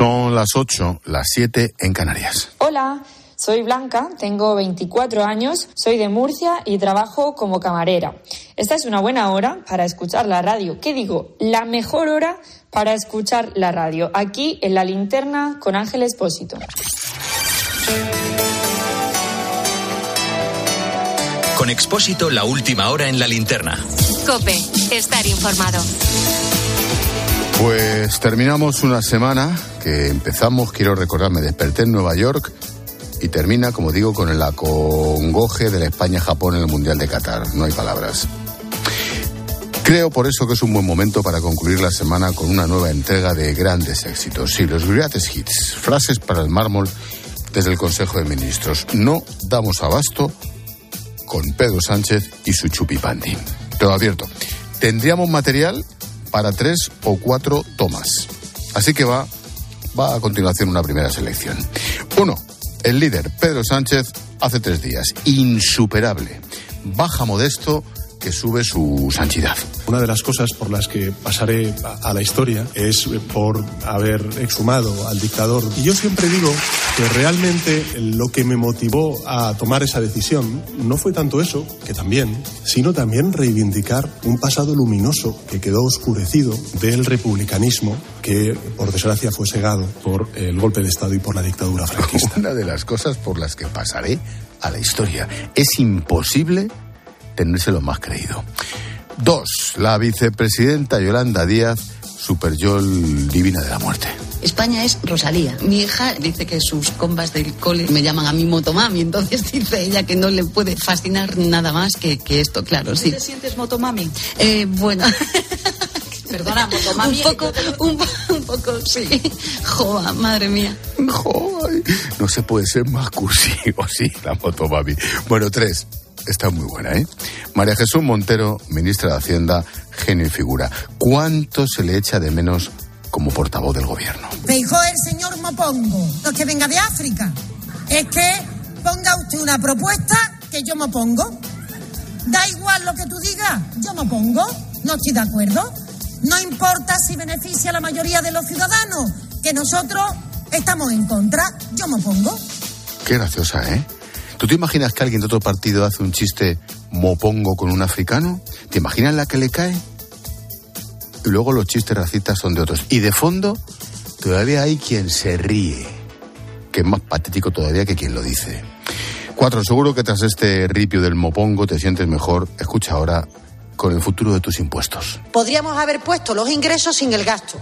Son las 8, las 7 en Canarias. Hola. Soy Blanca, tengo 24 años, soy de Murcia y trabajo como camarera. Esta es una buena hora para escuchar la radio. ¿Qué digo? La mejor hora para escuchar la radio. Aquí en la linterna con Ángel Espósito. Con Expósito, la última hora en la linterna. Cope, estar informado. Pues terminamos una semana que empezamos, quiero recordar, me desperté en Nueva York y termina, como digo, con el acongoje de la España-Japón en el Mundial de Qatar. No hay palabras. Creo por eso que es un buen momento para concluir la semana con una nueva entrega de grandes éxitos. Sí, los greatest hits, frases para el mármol desde el Consejo de Ministros. No damos abasto con Pedro Sánchez y su chupipandi. Todo abierto. Tendríamos material para tres o cuatro tomas. Así que va, va a continuación una primera selección. Uno, el líder, Pedro Sánchez, hace tres días. Insuperable. Baja modesto que sube su santidad. Una de las cosas por las que pasaré a la historia es por haber exhumado al dictador. Y yo siempre digo que realmente lo que me motivó a tomar esa decisión no fue tanto eso, que también, sino también reivindicar un pasado luminoso que quedó oscurecido del republicanismo que, por desgracia, fue segado por el golpe de Estado y por la dictadura franquista. Una de las cosas por las que pasaré a la historia. Es imposible tenérselo más creído. Dos, la vicepresidenta Yolanda Díaz, super divina de la muerte. España es Rosalía. Mi hija dice que sus combas del cole me llaman a mí motomami, entonces dice ella que no le puede fascinar nada más que, que esto, claro, sí. ¿Te sientes motomami? Eh, bueno. Perdona, motomami. un poco, un, un, poco, sí. Joa, madre mía. Joa, no se puede ser más cursi, o sí, la motomami. Bueno, tres está muy buena, ¿eh? María Jesús Montero, ministra de Hacienda, genio y figura. ¿Cuánto se le echa de menos como portavoz del gobierno? Me dijo el señor Mopongo, no es que venga de África, es que ponga usted una propuesta que yo me pongo. Da igual lo que tú digas, yo me pongo, no estoy de acuerdo. No importa si beneficia a la mayoría de los ciudadanos, que nosotros estamos en contra, yo me pongo. Qué graciosa, ¿eh? ¿Tú te imaginas que alguien de otro partido hace un chiste mopongo con un africano? ¿Te imaginas la que le cae? Y luego los chistes racistas son de otros. Y de fondo, todavía hay quien se ríe, que es más patético todavía que quien lo dice. Cuatro, seguro que tras este ripio del mopongo te sientes mejor. Escucha ahora con el futuro de tus impuestos. Podríamos haber puesto los ingresos sin el gasto,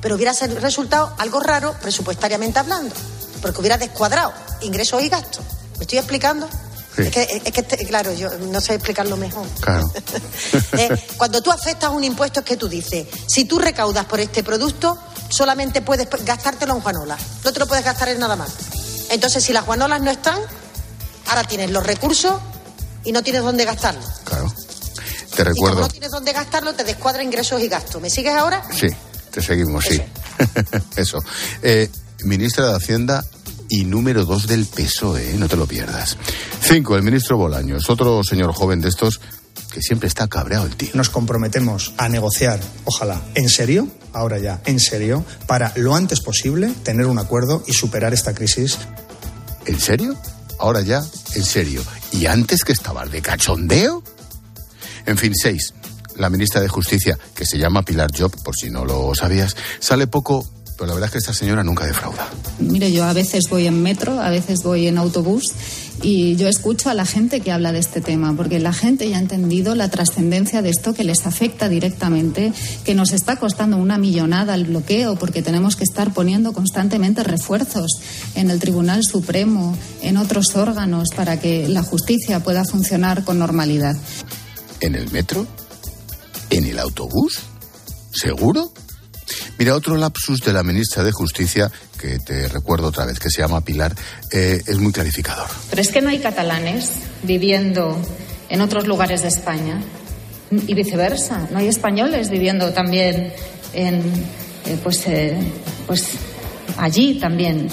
pero hubiera resultado algo raro presupuestariamente hablando, porque hubiera descuadrado ingresos y gastos. ¿Me estoy explicando? Es que, es que, claro, yo no sé explicarlo mejor. Claro. eh, cuando tú afectas un impuesto es que tú dices, si tú recaudas por este producto, solamente puedes gastártelo en Juanolas. No te lo puedes gastar en nada más. Entonces, si las Juanolas no están, ahora tienes los recursos y no tienes dónde gastarlo. Claro. Te recuerdo. Y como no tienes dónde gastarlo, te descuadra ingresos y gastos. ¿Me sigues ahora? Sí, te seguimos, sí. Eso. Eh, ministra de Hacienda y número dos del PSOE, ¿eh? no te lo pierdas. Cinco, el ministro Bolaños, otro señor joven de estos que siempre está cabreado el tío. Nos comprometemos a negociar, ojalá, en serio, ahora ya, en serio, para lo antes posible tener un acuerdo y superar esta crisis. ¿En serio? Ahora ya, en serio. ¿Y antes que estabas de cachondeo? En fin, seis. La ministra de Justicia, que se llama Pilar Job, por si no lo sabías, sale poco pero la verdad es que esta señora nunca defrauda. Mire, yo a veces voy en metro, a veces voy en autobús y yo escucho a la gente que habla de este tema, porque la gente ya ha entendido la trascendencia de esto que les afecta directamente, que nos está costando una millonada el bloqueo, porque tenemos que estar poniendo constantemente refuerzos en el Tribunal Supremo, en otros órganos, para que la justicia pueda funcionar con normalidad. ¿En el metro? ¿En el autobús? ¿Seguro? Mira, otro lapsus de la ministra de Justicia, que te recuerdo otra vez, que se llama Pilar, eh, es muy clarificador. Pero es que no hay catalanes viviendo en otros lugares de España y viceversa. No hay españoles viviendo también en, eh, pues, eh, pues allí también.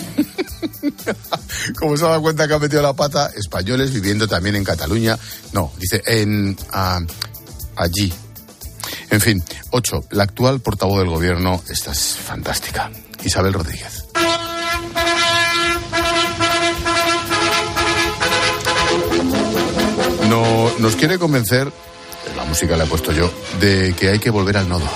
Como se ha dado cuenta que ha metido la pata, españoles viviendo también en Cataluña. No, dice en ah, allí, en fin, ocho, la actual portavoz del gobierno, esta es fantástica. Isabel Rodríguez. No, nos quiere convencer, la música la he puesto yo, de que hay que volver al nodo.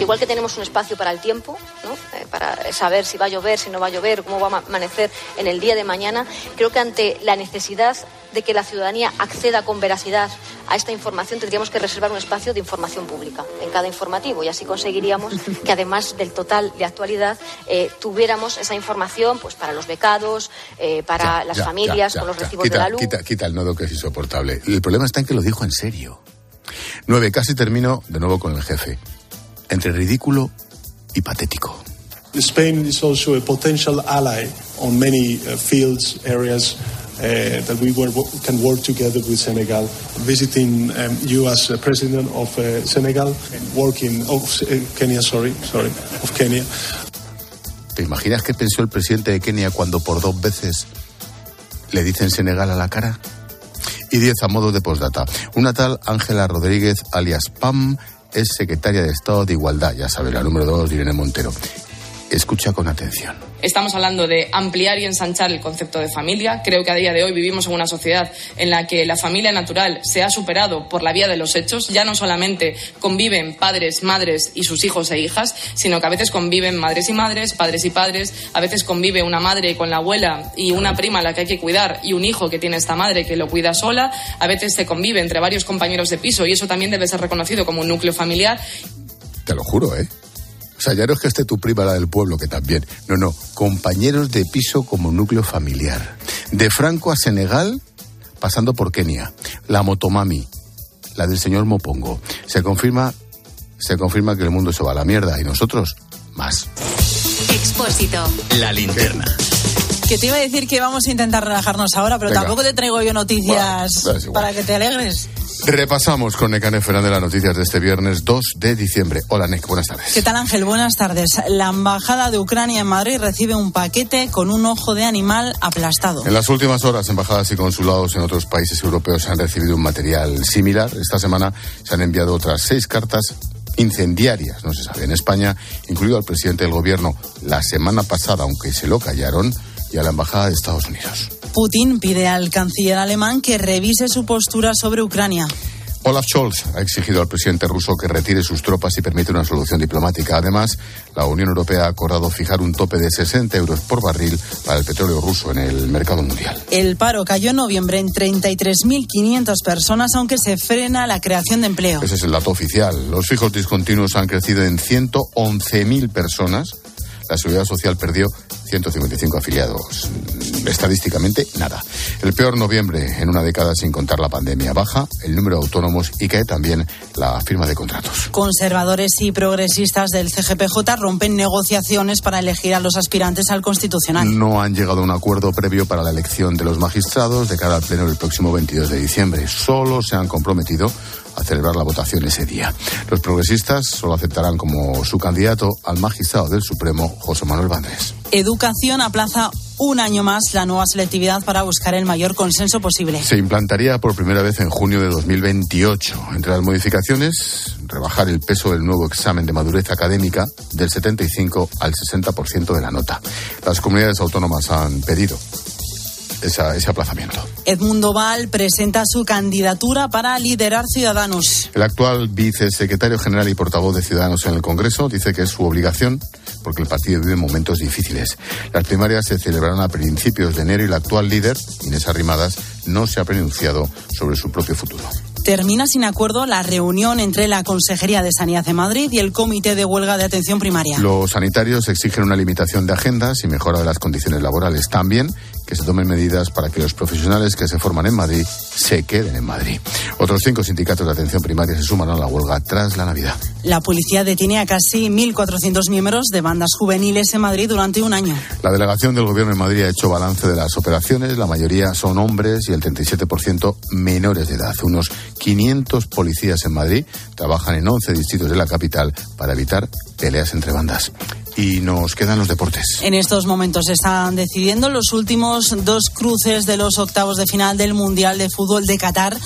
Igual que tenemos un espacio para el tiempo, ¿no? Eh, para saber si va a llover, si no va a llover, cómo va a amanecer en el día de mañana, creo que ante la necesidad de que la ciudadanía acceda con veracidad a esta información, tendríamos que reservar un espacio de información pública en cada informativo y así conseguiríamos que además del total de actualidad eh, tuviéramos esa información pues para los becados, eh, para Ya, las ya, familias ya, con los recibos quita, de la luz. Quita, quita el nodo que es insoportable. El problema está en que lo dijo en serio. Nueve, casi termino de nuevo con el jefe. Entre ridículo y patético. Spain is also a potential ally on many uh, fields, areas uh, that we were, can work together with Senegal. Visiting um, you as uh, president of uh, Senegal working of uh, Kenya, sorry, sorry, of Kenya. ¿Te imaginas qué pensó el presidente de Kenia cuando por dos veces le dicen Senegal a la cara? Y diez a modo de postdata. Una tal Ángela Rodríguez, alias Pam, es secretaria de Estado de Igualdad, ya sabes, la número dos Irene Montero. Escucha con atención. Estamos hablando de ampliar y ensanchar el concepto de familia. Creo que a día de hoy vivimos en una sociedad en la que la familia natural se ha superado por la vía de los hechos. Ya no solamente conviven padres, madres y sus hijos e hijas, sino que a veces conviven madres y madres, padres y padres. A veces convive una madre con la abuela y una prima a la que hay que cuidar y un hijo que tiene esta madre que lo cuida sola. A veces se convive entre varios compañeros de piso y eso también debe ser reconocido como un núcleo familiar. Te lo juro, ¿eh? O sea, ya no es que esté tu prima la del pueblo, que también. No, no. Compañeros de piso como núcleo familiar. De Franco a Senegal, pasando por Kenia. La motomami, la del señor Mopongo. Se confirma, se confirma que el mundo se va a la mierda y nosotros más. Expósito. La linterna. Que te iba a decir que vamos a intentar relajarnos ahora, pero Venga. tampoco te traigo yo noticias Bueno, es igual. para que te alegres. Repasamos con Necane Fernández las noticias de este viernes 2 de diciembre. Hola, Nec, buenas tardes. ¿Qué tal Ángel? Buenas tardes. La Embajada de Ucrania en Madrid recibe un paquete con un ojo de animal aplastado. En las últimas horas, embajadas y consulados en otros países europeos han recibido un material similar. Esta semana se han enviado otras seis cartas incendiarias, no se sabe, en España, incluido al presidente del gobierno la semana pasada, aunque se lo callaron, y a la embajada de Estados Unidos. Putin pide al canciller alemán que revise su postura sobre Ucrania. Olaf Scholz ha exigido al presidente ruso que retire sus tropas y permita una solución diplomática. Además, la Unión Europea ha acordado fijar un tope de 60 euros por barril para el petróleo ruso en el mercado mundial. El paro cayó en noviembre en 33.500 personas, aunque se frena la creación de empleo. Ese es el dato oficial. Los fijos discontinuos han crecido en 111.000 personas. La Seguridad Social perdió 155 afiliados. Estadísticamente, nada. El peor noviembre en una década sin contar la pandemia. Baja el número de autónomos y cae también la firma de contratos. Conservadores y progresistas del CGPJ rompen negociaciones para elegir a los aspirantes al Constitucional. No han llegado a un acuerdo previo para la elección de los magistrados de cara al pleno del próximo 22 de diciembre. Solo se han comprometido a celebrar la votación ese día. Los progresistas solo aceptarán como su candidato al magistrado del Supremo, José Manuel Bandrés. Educación aplaza un año más la nueva selectividad para buscar el mayor consenso posible. Se implantaría por primera vez en junio de 2028. Entre las modificaciones, rebajar el peso del nuevo examen de madurez académica del 75 al 60% de la nota. Las comunidades autónomas han pedido esa- ese aplazamiento. Edmundo Val presenta su candidatura para liderar Ciudadanos. El actual vicesecretario general y portavoz de Ciudadanos en el Congreso dice que es su obligación porque el partido vive momentos difíciles. Las primarias se celebrarán a principios de enero y el actual líder, Inés Arrimadas, no se ha pronunciado sobre su propio futuro. Termina sin acuerdo la reunión entre la Consejería de Sanidad de Madrid y el Comité de Huelga de Atención Primaria. Los sanitarios exigen una limitación de agendas y mejora de las condiciones laborales. También que se tomen medidas para que los profesionales que se forman en Madrid se queden en Madrid. Otros cinco sindicatos de atención primaria se suman a la huelga tras la Navidad. La policía detiene a casi 1.400 miembros de bandas juveniles en Madrid durante un año. La delegación del Gobierno en Madrid ha hecho balance de las operaciones. La mayoría son hombres y el 37% menores de edad. Unos 500 policías en Madrid trabajan en 11 distritos de la capital para evitar peleas entre bandas. Y nos quedan los deportes. En estos momentos se están decidiendo los últimos dos cruces de los octavos de final del Mundial de Fútbol de Qatar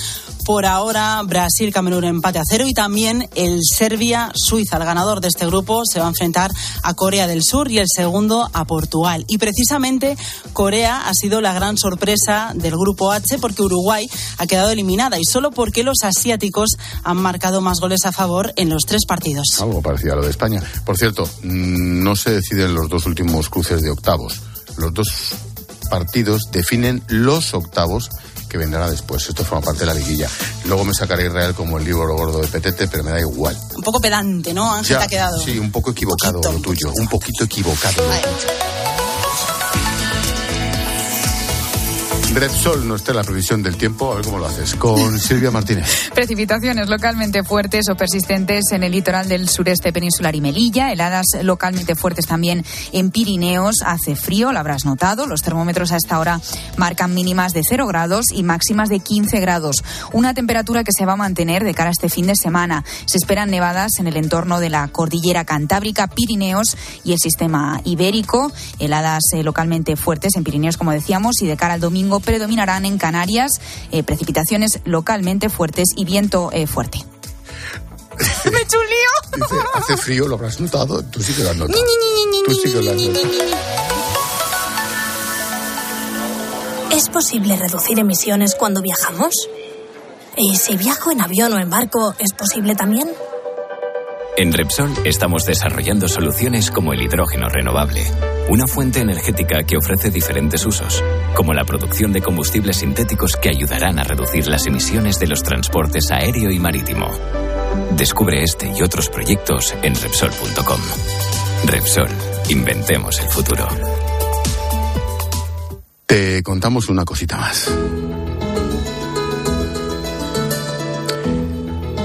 Por ahora, Brasil-Camerún empate a cero y también el Serbia-Suiza. El ganador de este grupo se va a enfrentar a Corea del Sur y el segundo a Portugal. Y precisamente Corea ha sido la gran sorpresa del grupo H porque Uruguay ha quedado eliminada y solo porque los asiáticos han marcado más goles a favor en los tres partidos. Algo parecido a lo de España. Por cierto, mm, no se deciden los dos últimos cruces de octavos. Los dos partidos definen los octavos que vendrá después. Esto forma parte de la liguilla. Luego me sacaré Israel como el libro gordo de Petete, pero me da igual. Un poco pedante, ¿no? Ángel, te ha quedado. Sí, un poco equivocado lo tuyo. Un poquito equivocado. Repsol no está en la previsión del tiempo, a ver cómo lo haces. Con Silvia Martínez. Precipitaciones localmente fuertes o persistentes en el litoral del sureste peninsular y Melilla, heladas localmente fuertes también en Pirineos. Hace frío, lo habrás notado. Los termómetros a esta hora marcan mínimas de 0 grados y máximas de 15 grados. Una temperatura que se va a mantener de cara a este fin de semana. Se esperan nevadas en el entorno de la cordillera cantábrica, Pirineos y el sistema ibérico. Heladas eh, localmente fuertes en Pirineos, como decíamos, y de cara al domingo predominarán en Canarias eh, precipitaciones localmente fuertes y viento eh, fuerte. ¡Me he hecho un lío! Dice, hace frío, lo habrás notado. Tú sí que lo has notado. Tú sí que lo has notado. ¿Es posible reducir emisiones cuando viajamos? ¿Y si viajo en avión o en barco, es posible también? En Repsol estamos desarrollando soluciones como el hidrógeno renovable, una fuente energética que ofrece diferentes usos, como la producción de combustibles sintéticos que ayudarán a reducir las emisiones de los transportes aéreo y marítimo. Descubre este y otros proyectos en Repsol.com. Repsol, inventemos el futuro. Te contamos una cosita más.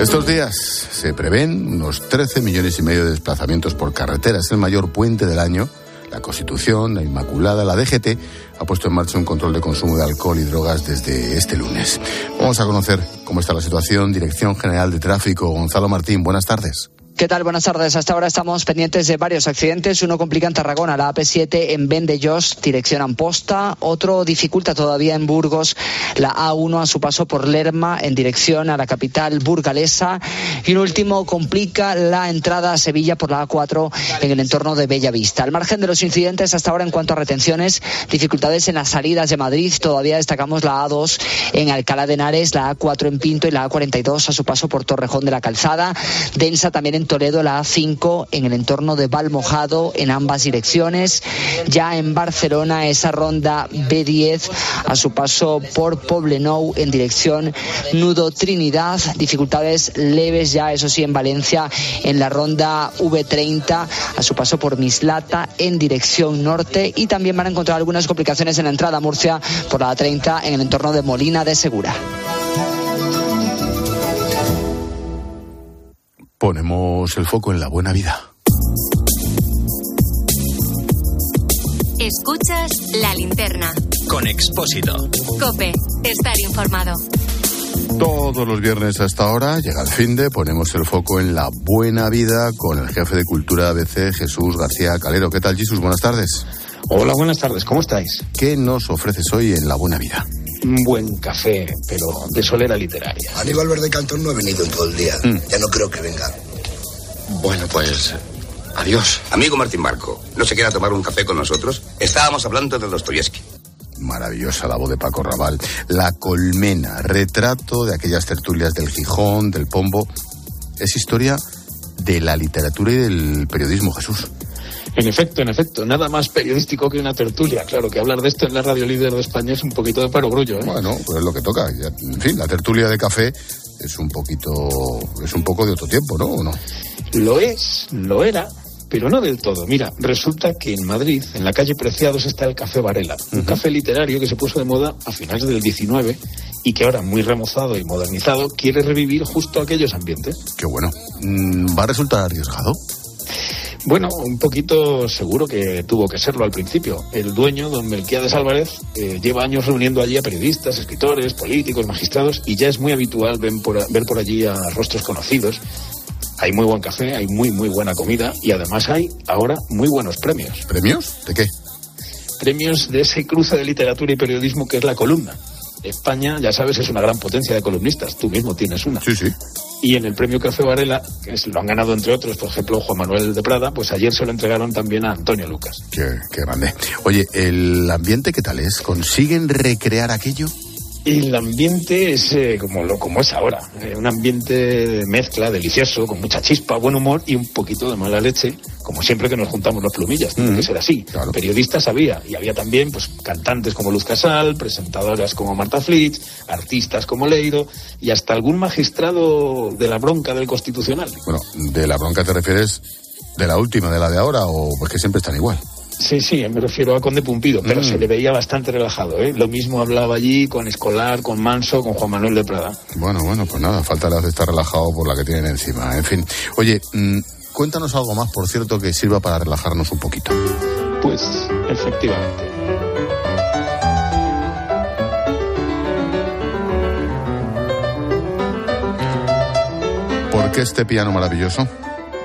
Estos días se prevén unos 13 millones y medio de desplazamientos por carretera. Es el mayor puente del año. La Constitución, la Inmaculada, la DGT ha puesto en marcha un control de consumo de alcohol y drogas desde este lunes. Vamos a conocer cómo está la situación. Dirección General de Tráfico, Gonzalo Martín. Buenas tardes. ¿Qué tal? Buenas tardes. Hasta ahora estamos pendientes de varios accidentes. Uno complica en Tarragona, la AP7 en Vendellós, dirección Amposta. Otro dificulta todavía en Burgos, la A1 a su paso por Lerma, en dirección a la capital burgalesa. Y un último complica la entrada a Sevilla por la A4 en el entorno de Bellavista. Al margen de los incidentes, hasta ahora en cuanto a retenciones, dificultades en las salidas de Madrid. Todavía destacamos la A2 en Alcalá de Henares, la A4 en Pinto y la A42 a su paso por Torrejón de la Calzada. Densa también en Toledo la A5 en el entorno de Valmojado en ambas direcciones. Ya en Barcelona esa ronda B10 a su paso por Poblenou en dirección Nudo Trinidad. Dificultades leves ya, eso sí, en Valencia en la ronda V30 a su paso por Mislata en dirección norte y también van a encontrar algunas complicaciones en la entrada a Murcia por la A30 en el entorno de Molina de Segura. Ponemos el foco en la buena vida. Escuchas la linterna. Con Expósito. Cope, estar informado. Todos los viernes a esta hora llega el fin de ponemos el foco en la buena vida con el jefe de cultura ABC, Jesús García Calero. ¿Qué tal, Jesús? Buenas tardes. Hola, buenas tardes. ¿Cómo estáis? ¿Qué nos ofreces hoy en la buena vida? Un buen café, pero de solera literaria. Aníbal Verde Cantón no ha venido en todo el día. Ya no creo que venga. Bueno, pues adiós. Amigo Martín Marco, ¿no se quiera tomar un café con nosotros? Estábamos hablando de Dostoyevsky. Maravillosa la voz de Paco Raval. La colmena, retrato de aquellas tertulias del Gijón, del Pombo. Es historia de la literatura y del periodismo, Jesús. En efecto, en efecto, nada más periodístico que una tertulia. Claro que hablar de esto en la radio líder de España es un poquito de perogrullo. ¿eh? Bueno, pues es lo que toca. En fin, la tertulia de café es un poquito, es un poco de otro tiempo, ¿no? ¿O no? Lo es, lo era, pero no del todo. Mira, resulta que en Madrid, en la calle Preciados, está el Café Varela, un café literario que se puso de moda a finales del 19 y que ahora, muy remozado y modernizado, quiere revivir justo aquellos ambientes. Qué bueno. Mm, ¿Va a resultar arriesgado? Bueno, un poquito seguro que tuvo que serlo al principio. El dueño, don Melquiades Álvarez, eh, lleva años reuniendo allí a periodistas, escritores, políticos, magistrados y ya es muy habitual ven por- ver por allí a rostros conocidos. Hay muy buen café, hay muy, muy buena comida y además hay ahora muy buenos premios. ¿Premios? ¿De qué? Premios de ese cruce de literatura y periodismo que es la columna. España, ya sabes, es una gran potencia de columnistas. Tú mismo tienes una. Sí, sí. Y en el premio Café Varela, que es- lo han ganado entre otros, por ejemplo, Juan Manuel de Prada, pues ayer se lo entregaron también a Antonio Lucas. Qué, qué grande. Oye, ¿el ambiente qué tal es? ¿Consiguen recrear aquello? Y el ambiente es eh, como, lo, como es ahora, eh, un ambiente de mezcla delicioso, con mucha chispa, buen humor y un poquito de mala leche, como siempre que nos juntamos los plumillas, tiene que ser así. Periodistas había, y había también pues cantantes como Luz Casal, presentadoras como Marta Flitz, artistas como Leiro y hasta algún magistrado de la bronca del Constitucional. Bueno, ¿de la bronca te refieres de la última, de la de ahora, o pues que siempre están igual? Sí, sí, me refiero a Conde Pumpido, pero Mm. se le veía bastante relajado. ¿eh? Lo mismo hablaba allí con Escolar, con Manso, con Juan Manuel de Prada. Bueno, bueno, pues nada, falta le hace estar relajado por la que tienen encima. En fin, oye, mm, cuéntanos algo más, por cierto, que sirva para relajarnos un poquito. Pues, efectivamente. ¿Por qué este piano maravilloso?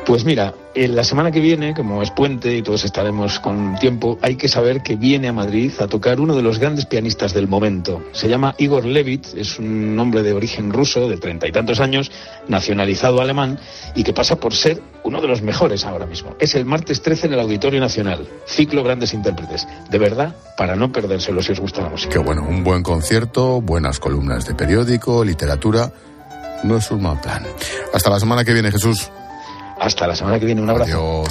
Pues mira, en la semana que viene, como es puente y todos estaremos con tiempo, hay que saber que viene a Madrid a tocar uno de los grandes pianistas del momento. Se llama Igor Levit, es un hombre de origen ruso, de treinta y tantos años, nacionalizado alemán y que pasa por ser uno de los mejores ahora mismo. Es el martes 13 en el Auditorio Nacional, ciclo Grandes Intérpretes. De verdad, para no perdérselo si os gusta la música. Qué bueno, un buen concierto, buenas columnas de periódico, literatura. No es un mal plan. Hasta la semana que viene, Jesús. Hasta la semana que viene, un abrazo.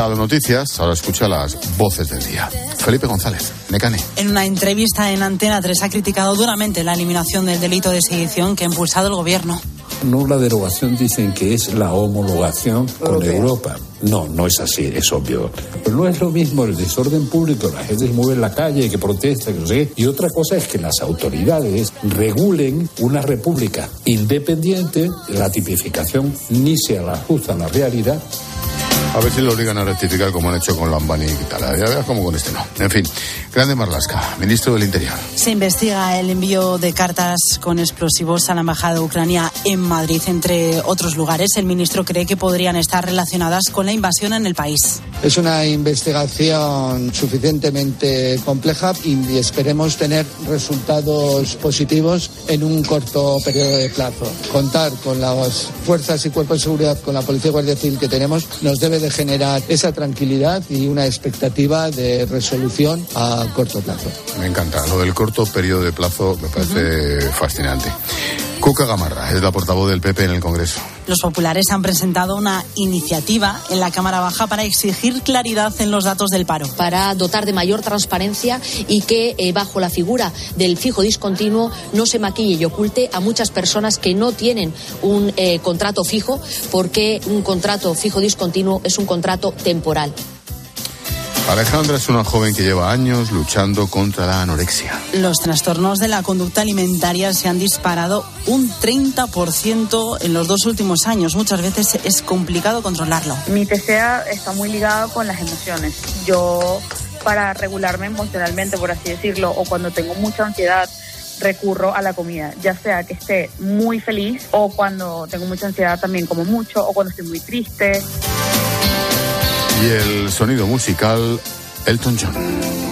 Contado noticias, ahora escucha las voces del día. Felipe González, Necane. En una entrevista en Antena 3 ha criticado duramente la eliminación del delito de sedición que ha impulsado el gobierno. No la derogación dicen que es la homologación con Europa. No, no es así, es obvio. Pero no es lo mismo el desorden público, la gente se mueve en la calle, que protesta, que no sé qué. Y otra cosa es que las autoridades regulen una república independiente, la tipificación ni se ajusta a la realidad. A ver si lo obligan a rectificar como han hecho con Lambani y tal. Ya verás como con este no. En fin, Grande Marlaska, ministro del Interior. Se investiga el envío de cartas con explosivos a la embajada de Ucrania en Madrid, entre otros lugares. El ministro cree que podrían estar relacionadas con la invasión en el país. Es una investigación suficientemente compleja y esperemos tener resultados positivos en un corto periodo de plazo. Contar con las fuerzas y cuerpos de seguridad, con la Policía y Guardia Civil que tenemos, nos debe de generar esa tranquilidad y una expectativa de resolución a corto plazo. Me encanta. Lo del corto periodo de plazo me parece fascinante. Cuca Gamarra es la portavoz del PP en el Congreso. Los populares han presentado una iniciativa en la Cámara Baja para exigir claridad en los datos del paro. para dotar de mayor transparencia y que eh, bajo la figura del fijo discontinuo no se maquille y oculte a muchas personas que no tienen un eh, contrato fijo porque un contrato fijo discontinuo es un contrato temporal. Alejandra es una joven que lleva años luchando contra la anorexia. Los trastornos de la conducta alimentaria se han disparado un 30% en los dos últimos años. Muchas veces es complicado controlarlo. Mi TCA está muy ligado con las emociones. Yo, para regularme emocionalmente, por así decirlo, o cuando tengo mucha ansiedad, recurro a la comida, ya sea que esté muy feliz o cuando tengo mucha ansiedad también como mucho o cuando estoy muy triste. Y el sonido musical, Elton John.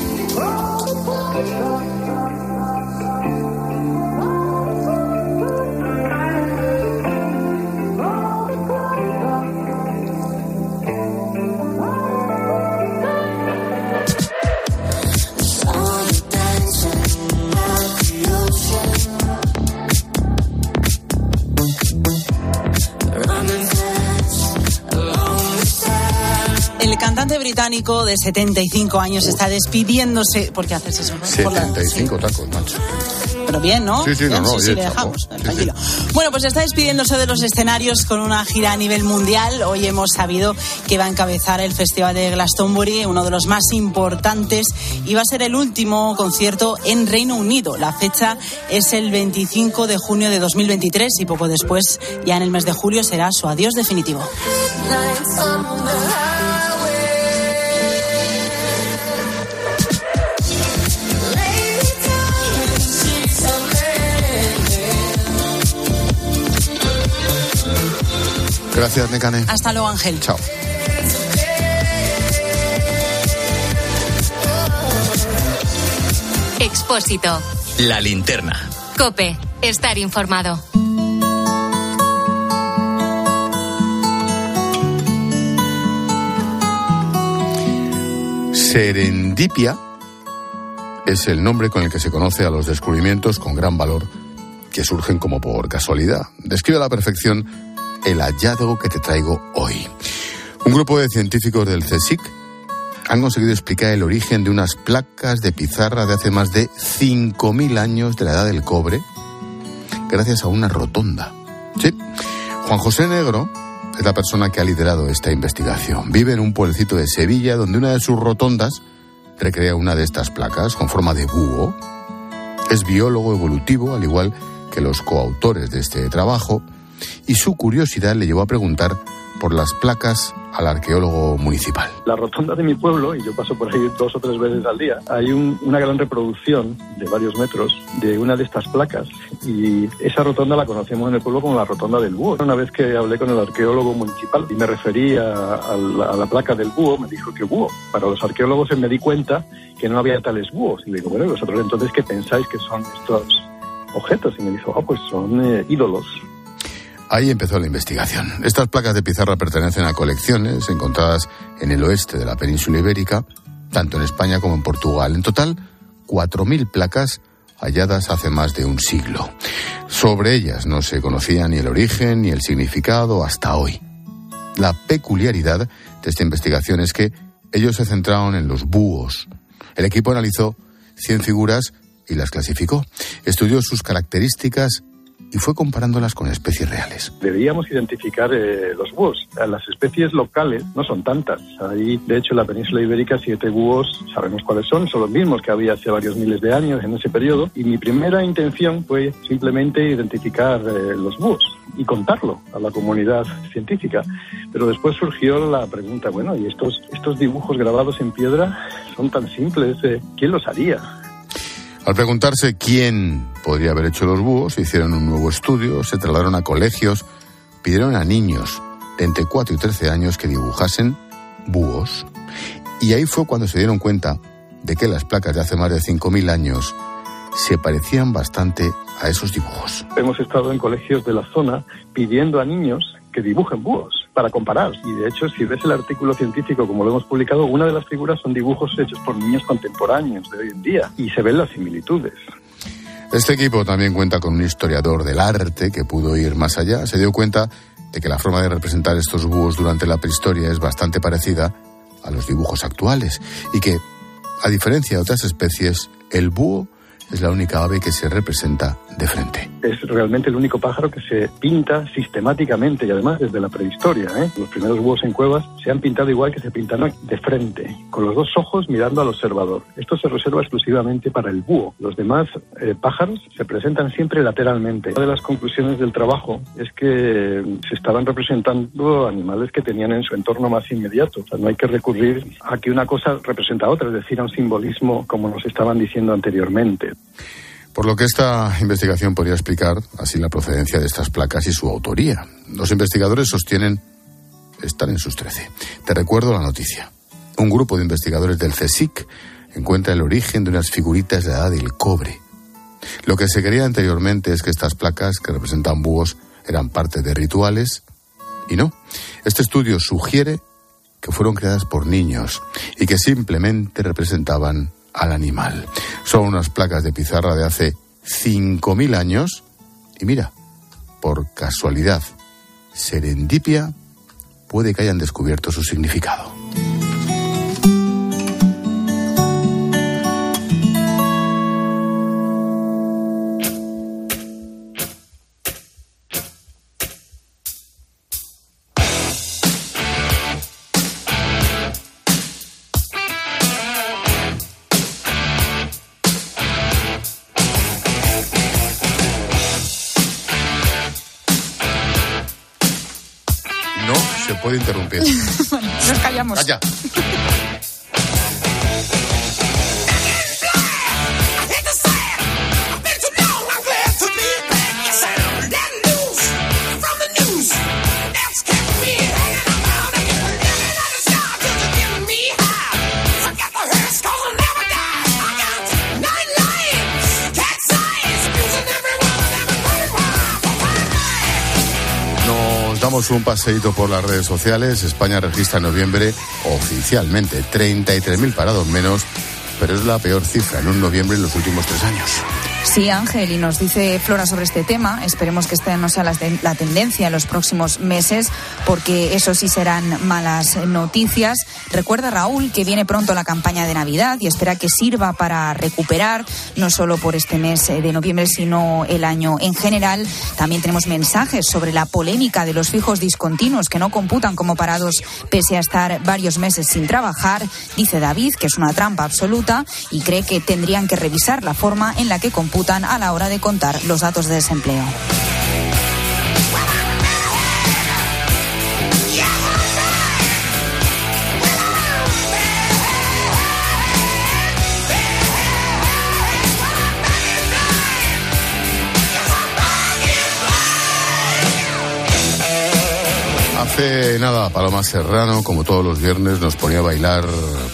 Británico de 75 años está despidiéndose. ¿Por qué haces eso? no? Por la- 75 tacos, macho. Pero bien, ¿no? Sí, sí, no, Bien, no, sí, sí, oye, le dejamos. Sí, sí. Tranquilo. Bueno, pues está despidiéndose de los escenarios con una gira a nivel mundial. Hoy hemos sabido que va a encabezar el Festival de Glastonbury, uno de los más importantes, y va a ser el último concierto en Reino Unido. La fecha es el 25 de junio de 2023 y poco después, ya en el mes de julio, será su adiós definitivo. Gracias, Necane. Hasta luego, Ángel. Chao. Expósito. La linterna. Cope. Estar informado. Serendipia es el nombre con el que se conoce a los descubrimientos con gran valor que surgen como por casualidad. Describe a la perfección el hallazgo que te traigo hoy. Un grupo de científicos del CSIC han conseguido explicar el origen de unas placas de pizarra de hace más de 5.000 años de la edad del cobre gracias a una rotonda. Sí, Juan José Negro es la persona que ha liderado esta investigación. Vive en un pueblecito de Sevilla donde una de sus rotondas recrea una de estas placas con forma de búho. Es biólogo evolutivo, al igual que los coautores de este trabajo, y su curiosidad le llevó a preguntar por las placas al arqueólogo municipal. La rotonda de mi pueblo, y yo paso por ahí dos o tres veces al día, hay una gran reproducción de varios metros de una de estas placas y esa rotonda la conocemos en el pueblo como la rotonda del búho. Una vez que hablé con el arqueólogo municipal y me referí a, la, placa del búho, me dijo que búho. Para los arqueólogos me di cuenta que no había tales búhos. Y le digo, bueno, vosotros entonces, ¿qué pensáis que son estos objetos? Y me dijo, ah, pues son eh, ídolos Ahí empezó la investigación. Estas placas de pizarra pertenecen a colecciones encontradas en el oeste de la península ibérica, tanto en España como en Portugal. En total, 4.000 placas halladas hace más de un siglo. Sobre ellas no se conocía ni el origen ni el significado hasta hoy. La peculiaridad de esta investigación es que ellos se centraron en los búhos. El equipo analizó 100 figuras y las clasificó. Estudió sus características y fue comparándolas con especies reales. Deberíamos identificar eh, los búhos. Las especies locales no son tantas. Hay, de hecho, en la península ibérica siete búhos, sabemos cuáles son, son los mismos que había hace varios miles de años en ese periodo. Y mi primera intención fue simplemente identificar eh, los búhos y contarlo a la comunidad científica. Pero después surgió la pregunta, bueno, ¿y estos, estos dibujos grabados en piedra son tan simples? Eh, ¿Quién los haría? Al preguntarse quién podría haber hecho los búhos, hicieron un nuevo estudio, se trasladaron a colegios, pidieron a niños de entre 4 y 13 años que dibujasen búhos. Y ahí fue cuando se dieron cuenta de que las placas de hace más de 5.000 años se parecían bastante a esos dibujos. Hemos estado en colegios de la zona pidiendo a niños que dibujen búhos para comparar. Y de hecho, si ves el artículo científico como lo hemos publicado, una de las figuras son dibujos hechos por niños contemporáneos de hoy en día y se ven las similitudes. Este equipo también cuenta con un historiador del arte que pudo ir más allá. Se dio cuenta de que la forma de representar estos búhos durante la prehistoria es bastante parecida a los dibujos actuales y que, a diferencia de otras especies, el búho es la única ave que se representa de frente. Es realmente el único pájaro que se pinta sistemáticamente y además desde la prehistoria. ¿eh? Los primeros búhos en cuevas se han pintado igual que se pintan de frente, con los dos ojos mirando al observador. Esto se reserva exclusivamente para el búho. Los demás eh, pájaros se presentan siempre lateralmente. Una de las conclusiones del trabajo es que se estaban representando animales que tenían en su entorno más inmediato. No hay que recurrir a que una cosa representa a otra, es decir, a un simbolismo como nos estaban diciendo anteriormente. Por lo que esta investigación podría explicar así la procedencia de estas placas y su autoría. Los investigadores sostienen estar en sus trece. Te recuerdo la noticia. Un grupo de investigadores del CSIC encuentra el origen de unas figuritas de edad del cobre. Lo que se creía anteriormente es que estas placas que representan búhos eran parte de rituales y no. Este estudio sugiere que fueron creadas por niños y que simplemente representaban al animal. Son unas placas de pizarra de hace 5.000 años y mira, por casualidad, serendipia, puede que hayan descubierto su significado. Puede interrumpir. nos callamos. Calla. un paseíto por las redes sociales. España registra en noviembre oficialmente 33.000 parados menos, pero es la peor cifra en un noviembre en los últimos tres años. Sí, Ángel, y nos dice Flora sobre este tema. Esperemos que esta no sea la, la, tendencia en los próximos meses, porque eso sí serán malas noticias. Recuerda, Raúl, que viene pronto la campaña de Navidad y espera que sirva para recuperar, no solo por este mes de noviembre, sino el año en general. También tenemos mensajes sobre la polémica de los fijos discontinuos que no computan como parados pese a estar varios meses sin trabajar. Dice David que es una trampa absoluta y cree que tendrían que revisar la forma en la que computan a la hora de contar los datos de desempleo. Hace nada, Paloma Serrano, como todos los viernes, nos ponía a bailar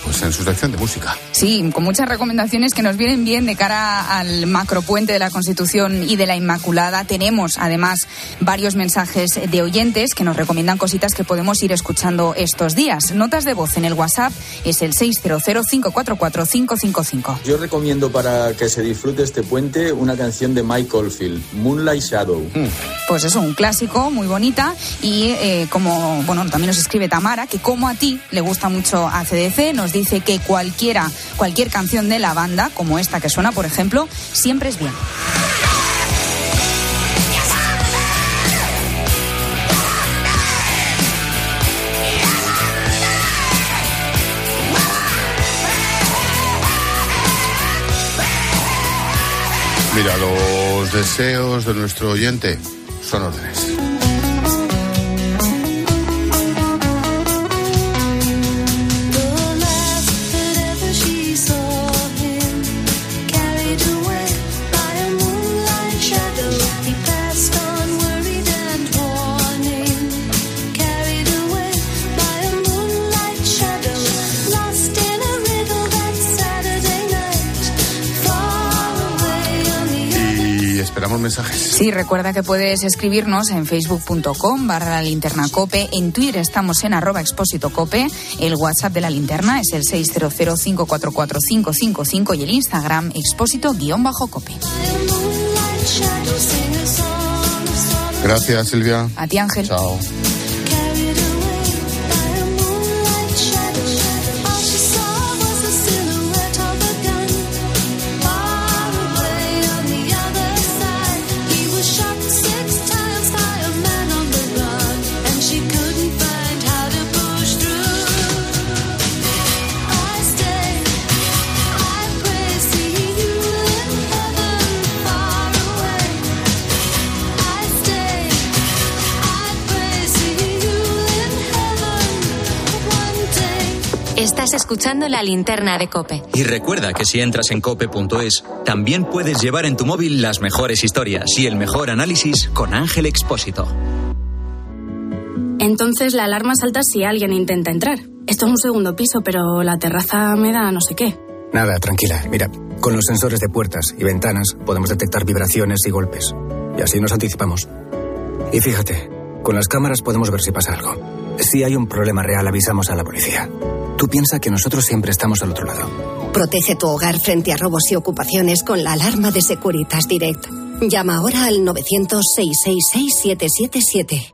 pues en su sección de música. Sí, con muchas recomendaciones que nos vienen bien de cara al macropuente de la Constitución y de la Inmaculada. Tenemos además varios mensajes de oyentes que nos recomiendan cositas que podemos ir escuchando estos días. Notas de voz en el WhatsApp es el 600-544-555. Yo recomiendo para que se disfrute este puente una canción de Michael Field, Moonlight Shadow. Pues eso, un clásico, muy bonita y eh, como, bueno, también nos escribe Tamara, que como a ti le gusta mucho ACDC, nos dice que cualquiera, cualquier canción de la banda, como esta que suena, por ejemplo, siempre es bien. Mira, los deseos de nuestro oyente son órdenes. Mensajes. Sí, recuerda que puedes escribirnos en facebook.com barra la linterna cope. En Twitter estamos en arroba expósito cope. El WhatsApp de la linterna es el 600544555 y el Instagram expósito guion bajo cope. Gracias, Silvia. A ti, Ángel. Chao. Escuchando la linterna de Cope. Y recuerda que si entras en cope.es, también puedes llevar en tu móvil las mejores historias y el mejor análisis con Ángel Expósito. Entonces la alarma salta si alguien intenta entrar. Esto es un segundo piso, pero la terraza me da no sé qué. Nada, tranquila. Mira, con los sensores de puertas y ventanas podemos detectar vibraciones y golpes. Y así nos anticipamos. Y fíjate, con las cámaras podemos ver si pasa algo. Si hay un problema real, avisamos a la policía. Tú piensas que nosotros siempre estamos al otro lado. Protege tu hogar frente a robos y ocupaciones con la alarma de Securitas Direct. Llama ahora al 900-666-777.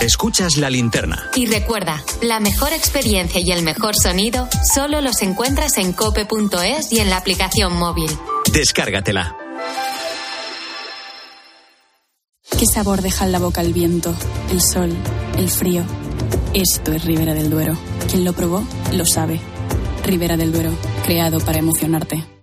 Escuchas la linterna. Y recuerda, la mejor experiencia y el mejor sonido solo los encuentras en cope.es y en la aplicación móvil. Descárgatela. ¿Qué sabor deja en la boca el viento, el sol, el frío? Esto es Ribera del Duero. Quien lo probó, lo sabe. Ribera del Duero, creado para emocionarte.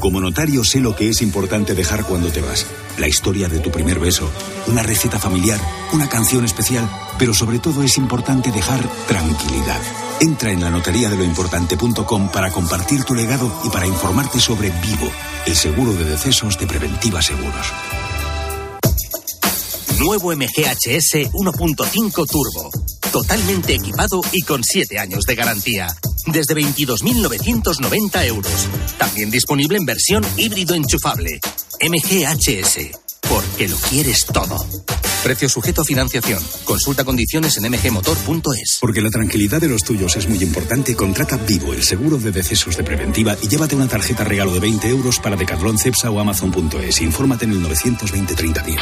Como notario sé lo que es importante dejar cuando te vas. La historia de tu primer beso, una receta familiar, una canción especial, pero sobre todo es importante dejar tranquilidad. Entra en la notaría de lo importante.com para compartir tu legado y para informarte sobre Vivo, el seguro de decesos de Preventiva Seguros. Nuevo MGHS 1.5 Turbo. Totalmente equipado y con 7 años de garantía. Desde 22.990 euros. También disponible en versión híbrido enchufable. MGHS. Porque lo quieres todo. Precio sujeto a financiación. Consulta condiciones en mgmotor.es. Porque la tranquilidad de los tuyos es muy importante, contrata Vivo, el seguro de decesos de preventiva, y llévate una tarjeta regalo de 20 euros para Decathlon, Cepsa o Amazon.es. Infórmate en el 920 30 10.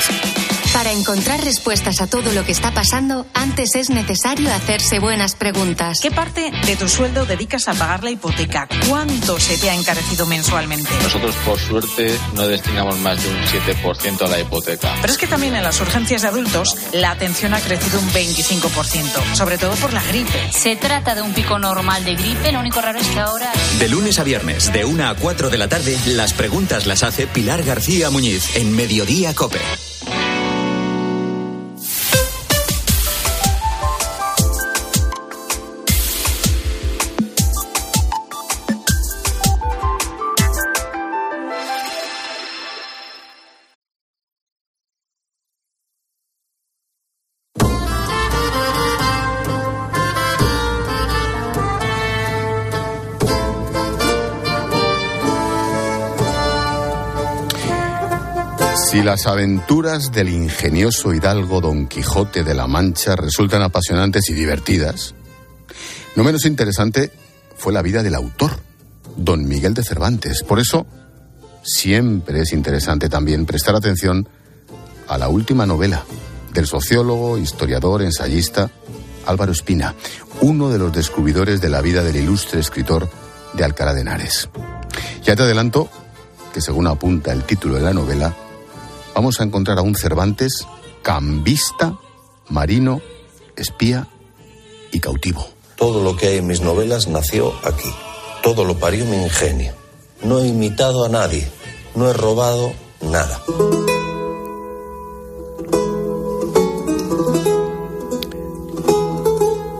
Para encontrar respuestas a todo lo que está pasando, antes es necesario hacerse buenas preguntas. ¿Qué parte de tu sueldo dedicas a pagar la hipoteca? ¿Cuánto se te ha encarecido mensualmente? Nosotros, por suerte, no destinamos más de un 7% a la hipoteca. Pero es que también en las urgencias de adultos la atención ha crecido un 25%, sobre todo por la gripe. Se trata de un pico normal de gripe, lo único raro es que ahora... De lunes a viernes, de 1 a 4 de la tarde, las preguntas las hace Pilar García Muñiz en Mediodía Cope. Las aventuras del ingenioso hidalgo Don Quijote de la Mancha resultan apasionantes y divertidas, no menos interesante fue la vida del autor, Don Miguel de Cervantes. Por eso, siempre es interesante también prestar atención a la última novela del sociólogo, historiador, ensayista Álvaro Espina, uno de los descubridores de la vida del ilustre escritor de Alcalá de Henares. Ya te adelanto que según apunta el título de la novela, vamos a encontrar a un Cervantes cambista, marino, espía y cautivo. Todo lo que hay en mis novelas nació aquí. Todo lo parió mi ingenio. No he imitado a nadie. No he robado nada.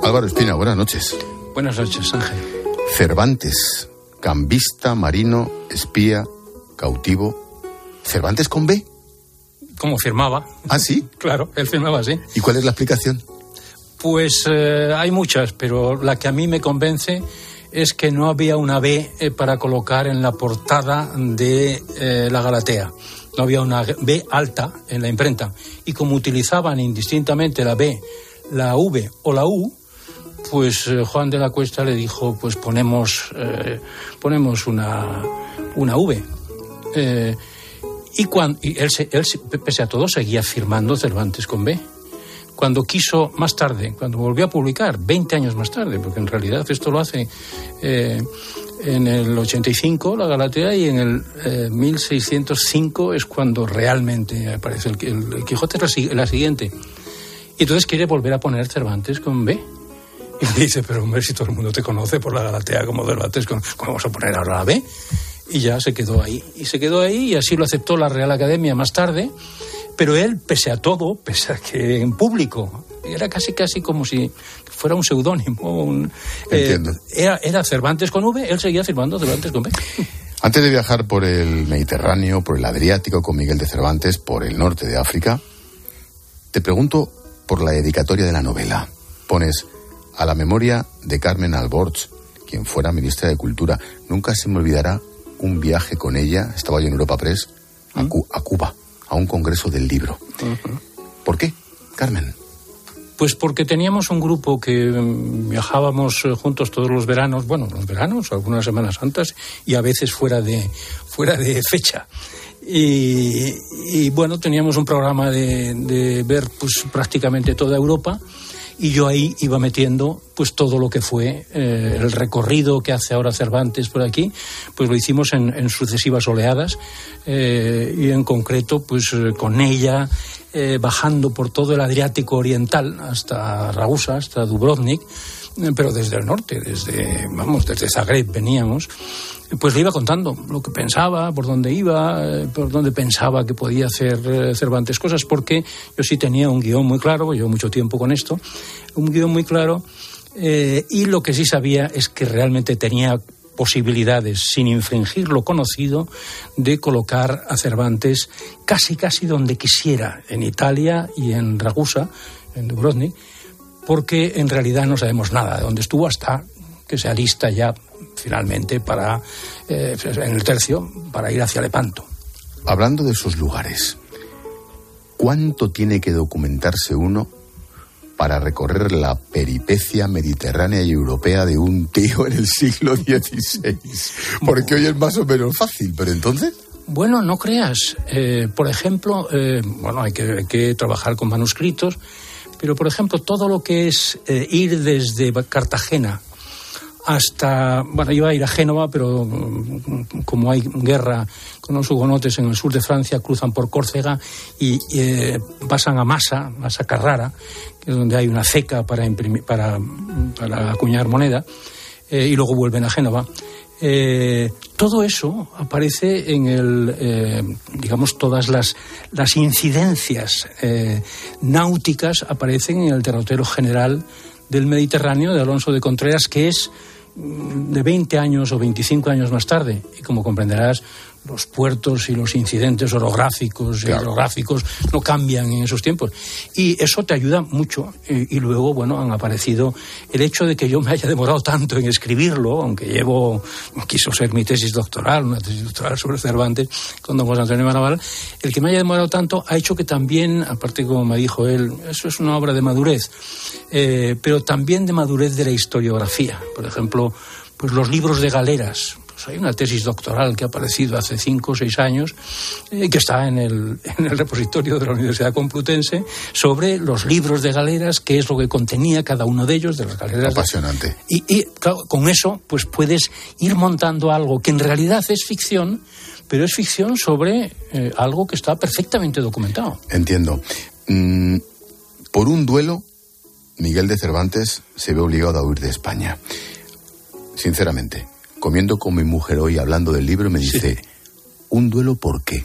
Álvaro Espina, buenas noches. Buenas noches, Ángel. Cervantes, cambista, marino, espía, cautivo. ¿Cervantes con B? ¿Cómo firmaba? ¿Ah, sí? Claro, él firmaba así. ¿Y cuál es la explicación? Pues eh, hay muchas, pero la que a mí me convence es que no había una B eh, para colocar en la portada de eh, la Galatea. No había una B alta en la imprenta. Y como utilizaban indistintamente la B, la V o la U, pues eh, Juan de la Cuesta le dijo, pues ponemos, ponemos una, una V. Eh, y, cuando, y él, él, se- pese a todo, seguía firmando Cervantes con B. Cuando quiso, más tarde, cuando volvió a publicar, 20 años más tarde, porque en realidad esto lo hace eh, en el 85, la Galatea, y en el eh, 1605 es cuando realmente aparece el, Quijote, es la, si- la siguiente. Y entonces quiere volver a poner Cervantes con B. Y dice, pero hombre, si todo el mundo te conoce por la Galatea como Cervantes, ¿cómo cómo vamos a poner ahora la B? Y ya se quedó ahí. Y se quedó ahí y así lo aceptó la Real Academia más tarde. Pero él, pese a todo, pese a que en público, era casi casi como si fuera un seudónimo. eh, Entiendo. era, era Cervantes con V, él seguía firmando Cervantes con B. Antes de viajar por el Mediterráneo, por el Adriático con Miguel de Cervantes, por el norte de África, te pregunto por la dedicatoria de la novela. Pones a la memoria de Carmen Alborch, quien fuera ministra de Cultura. Nunca se me olvidará un viaje con ella, estaba yo en Europa Press, a, Cu- a Cuba, a un congreso del libro. ¿Por qué, Carmen? Pues porque teníamos un grupo que mm, viajábamos eh, juntos todos los veranos, bueno, los veranos, algunas semanas santas, y a veces fuera de, fuera de fecha. Y, y, bueno, teníamos un programa de, de ver pues prácticamente toda Europa y yo ahí iba metiendo pues todo lo que fue eh, el recorrido que hace ahora Cervantes por aquí, pues lo hicimos en, en sucesivas oleadas eh, y en concreto pues eh, con ella bajando por todo el Adriático Oriental hasta Ragusa, hasta Dubrovnik, pero desde el norte, desde vamos, desde Zagreb veníamos, pues le iba contando lo que pensaba, por dónde iba, eh, por dónde pensaba que podía hacer eh, Cervantes cosas, porque yo sí tenía un guion muy claro, llevo mucho tiempo con esto, un guion muy claro Eh, y lo que sí sabía es que realmente tenía posibilidades, sin infringir lo conocido, de colocar a Cervantes casi casi donde quisiera, en Italia y en Ragusa, en Dubrovnik, porque en realidad no sabemos nada de dónde estuvo hasta que se alista ya finalmente para eh, en el tercio para ir hacia Lepanto. Hablando de esos lugares, ¿cuánto tiene que documentarse uno para recorrer la peripecia mediterránea y europea de un tío en el siglo XVI. Porque hoy es más o menos fácil, pero entonces... Bueno, no creas. Eh, por ejemplo, eh, bueno, hay que, trabajar con manuscritos, pero por ejemplo, todo lo que es eh, ir desde Cartagena hasta, bueno, iba a ir a Génova, pero mm, como hay guerra con los hugonotes en el sur de Francia, cruzan por Córcega y eh, pasan a Masa, Masa Carrara, que es donde hay una ceca para, imprimir, para, para acuñar moneda, eh, y luego vuelven a Génova. Eh, todo eso aparece en el, digamos, todas las, las incidencias náuticas aparecen en el derrotero general del Mediterráneo de Alonso de Contreras, que es de 20 años o 25 años más tarde. Y como comprenderás, los puertos y los incidentes orográficos y hidrográficos no cambian en esos tiempos. Y eso te ayuda mucho. Y, luego, bueno, han aparecido el hecho de que yo me haya demorado tanto en escribirlo, aunque llevo, quiso ser mi tesis doctoral, una tesis doctoral sobre Cervantes con don José Antonio Maraval, el que me haya demorado tanto ha hecho que también, aparte como me dijo él, eso es una obra de madurez, eh, pero también de madurez de la historiografía. Por ejemplo, pues los libros de galeras, hay una tesis doctoral que ha aparecido hace cinco o seis años, eh, que está en el, en el repositorio de la Universidad Complutense, sobre los libros de galeras, qué es lo que contenía cada uno de ellos, de las galeras. Apasionante. Y, con eso, pues puedes ir montando algo que en realidad es ficción, pero es ficción sobre eh, algo que está perfectamente documentado. Entiendo. Mm, por un duelo, Miguel de Cervantes se ve obligado a huir de España. Sinceramente, comiendo con mi mujer hoy hablando del libro, me dice, ¿un duelo por qué?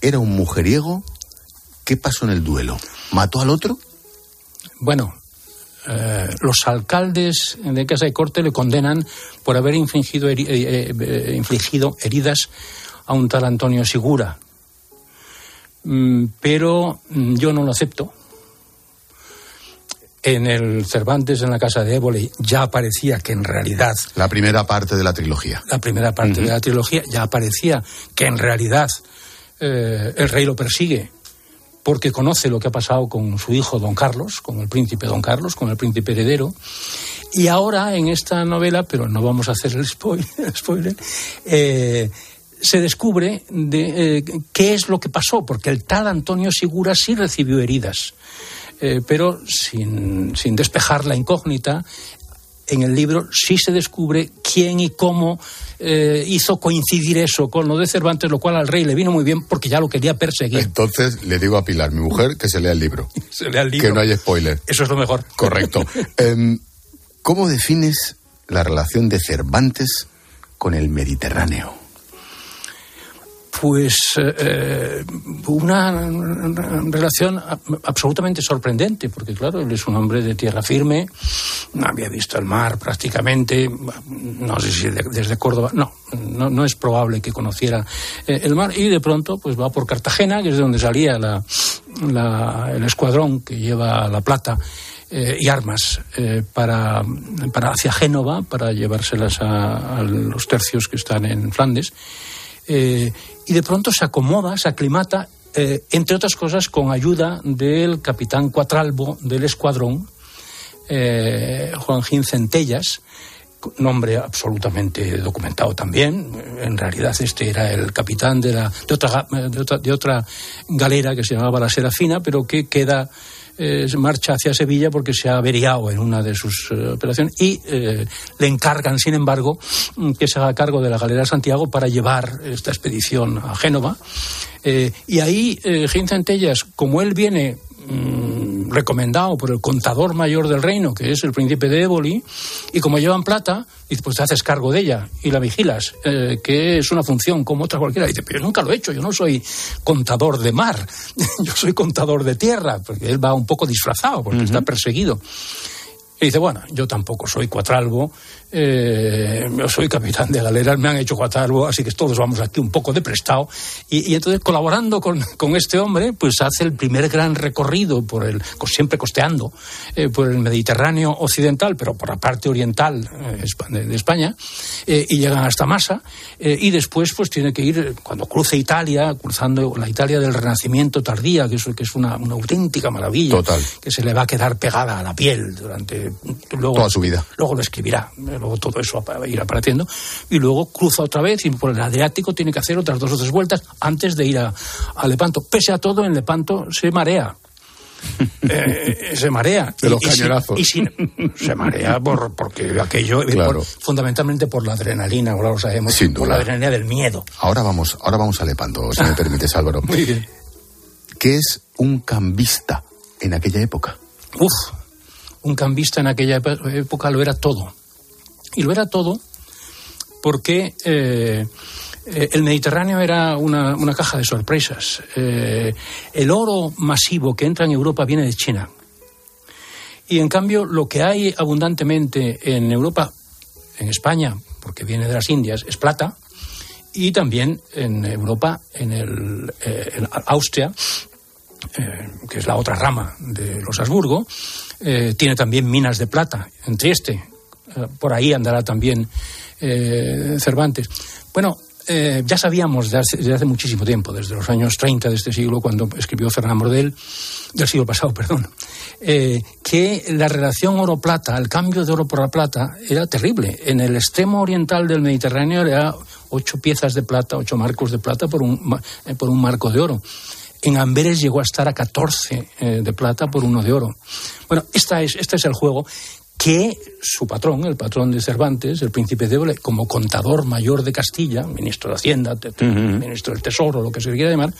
¿Era un mujeriego? ¿Qué pasó en el duelo? ¿Mató al otro? Bueno, eh, los alcaldes de Casa de Corte le condenan por haber infligido, eh, eh, infligido heridas a un tal Antonio Segura. Mm, pero mm, yo no lo acepto en el Cervantes, en la casa de Ébole, ya aparecía que en realidad... La primera parte de la trilogía. La primera parte de la trilogía ya aparecía que en realidad eh, el rey lo persigue porque conoce lo que ha pasado con su hijo don Carlos, con el príncipe don Carlos, con el príncipe heredero. Y ahora en esta novela, pero no vamos a hacer el spoiler, eh, se descubre de, eh, qué es lo que pasó, porque el tal Antonio Segura sí recibió heridas eh, pero sin, despejar la incógnita, en el libro sí se descubre quién y cómo eh, hizo coincidir eso con lo de Cervantes, lo cual al rey le vino muy bien porque ya lo quería perseguir. Entonces le digo a Pilar, mi mujer, que se lea el libro. se lea el libro. Que no haya spoiler. Eso es lo mejor. Correcto. Em, ¿Cómo defines la relación de Cervantes con el Mediterráneo? Pues eh, eh, una relación absolutamente sorprendente, porque claro, él es un hombre de tierra firme, no había visto el mar prácticamente, no sé si desde Córdoba, no, no, es probable que conociera eh, el mar, y de pronto pues va por Cartagena, que es de donde salía el escuadrón que lleva la plata. y armas para, para hacia Génova para llevárselas a, los tercios que están en Flandes y de pronto se acomoda, se aclimata, eh, entre otras cosas con ayuda del capitán Cuatralbo del escuadrón, eh, Juan Centellas, nombre absolutamente documentado también. En realidad este era el capitán de, la, de, otra, de, otra, de otra galera que se llamaba la Serafina, pero que queda eh, marcha hacia Sevilla porque se ha averiado en una de sus eh, operaciones y eh, le encargan, sin embargo, mm, que se haga cargo de la galera Santiago para llevar esta expedición a Génova. y ahí, Gin Centellas, como él viene Mm, recomendado por el contador mayor del reino, que es el príncipe de Éboli, y como llevan plata, dice, pues te haces cargo de ella y la vigilas, eh, que es una función como otra cualquiera. dice, pero yo nunca lo he hecho, yo no soy contador de mar, yo soy contador de tierra, porque él va un poco disfrazado, porque está perseguido. Y dice, bueno, yo tampoco soy cuatralbo, eh, yo soy capitán de galeras, me han hecho cuatralbo, así que todos vamos aquí un poco de prestado. Y, y entonces, colaborando con, con, este hombre, pues hace el primer gran recorrido, por el, siempre costeando, eh, por el Mediterráneo occidental, pero por la parte oriental eh, de España, y llegan hasta Massa, y después pues tiene que ir, cuando cruce Italia, cruzando la Italia del Renacimiento tardía, que es, que es una, una auténtica maravilla, Total. que se le va a quedar pegada a la piel durante luego, toda su vida. Luego lo escribirá, luego todo eso irá apareciendo. Y luego cruza otra vez y por el Adriático tiene que hacer otras dos o tres vueltas antes de ir a, a Lepanto. Pese a todo, en Lepanto se marea. eh, se marea. De los y, cañonazos. Y sin, se marea por, porque aquello, Claro. por- fundamentalmente por la adrenalina, ahora lo sabemos, Sin por duda. la adrenalina del miedo. Ahora vamos, ahora vamos a Lepanto, si me permites, Álvaro. Muy bien. ¿Qué es un cambista en aquella época? Uf, un cambista en aquella época lo era todo. Y lo era todo porque eh, eh, el Mediterráneo era una, una caja de sorpresas. Eh, el oro masivo que entra en Europa viene de China. Y en cambio, lo que hay abundantemente en Europa, en España, porque viene de las Indias, es plata. Y también en Europa, en, el, Austria, que es la otra rama de los Habsburgo, tiene también minas de plata en Trieste. Eh, por ahí andará también eh, Cervantes. Bueno, eh, ya sabíamos desde hace, muchísimo tiempo, desde los años 30 de este siglo, cuando escribió Fernán Bordel, del siglo pasado, perdón, que la relación oro-plata, el cambio de oro por la plata, era terrible. En el extremo oriental del Mediterráneo era ocho piezas de plata, ocho marcos de plata por un, por un marco de oro. En Amberes llegó a estar a 14 eh, de plata por uno de oro. Bueno, esta es, este es el juego que su patrón, el patrón de Cervantes, el príncipe de Ébole, como contador mayor de Castilla, ministro de Hacienda, ministro del Tesoro, lo que se quiera llamar,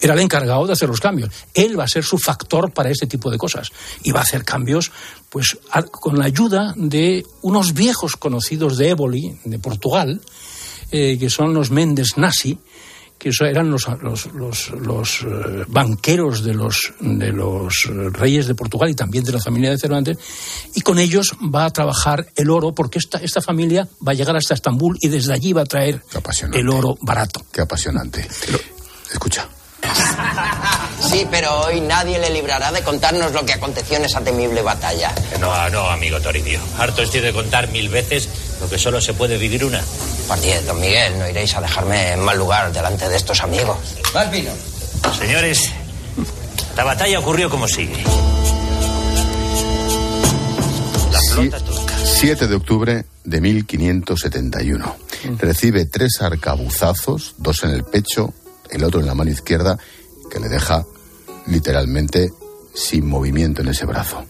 era el encargado de hacer los cambios. Él va a ser su factor para este tipo de cosas y va a hacer cambios pues a- con la ayuda de unos viejos conocidos de Éboli, de Portugal, eh, que son los Méndez Nasi, que eso eran los, los, los, los, eh, banqueros de los, de los eh, reyes de Portugal y también de la familia de Cervantes, y con ellos va a trabajar el oro, porque esta, esta familia va a llegar hasta Estambul y desde allí va a traer el oro barato. Qué apasionante. Escucha. Sí, pero hoy nadie le librará de contarnos lo que aconteció en esa temible batalla. No, no, amigo Toribio. Harto estoy de contar mil veces lo que solo se puede vivir una. Por diez, don Miguel, no iréis a dejarme en mal lugar delante de estos amigos. Más vino. Señores, la batalla ocurrió como sigue. La flota turca. 7 de octubre de 1571. Recibe tres arcabuzazos, dos en el pecho, el otro en la mano izquierda, que le deja literalmente sin movimiento en ese brazo.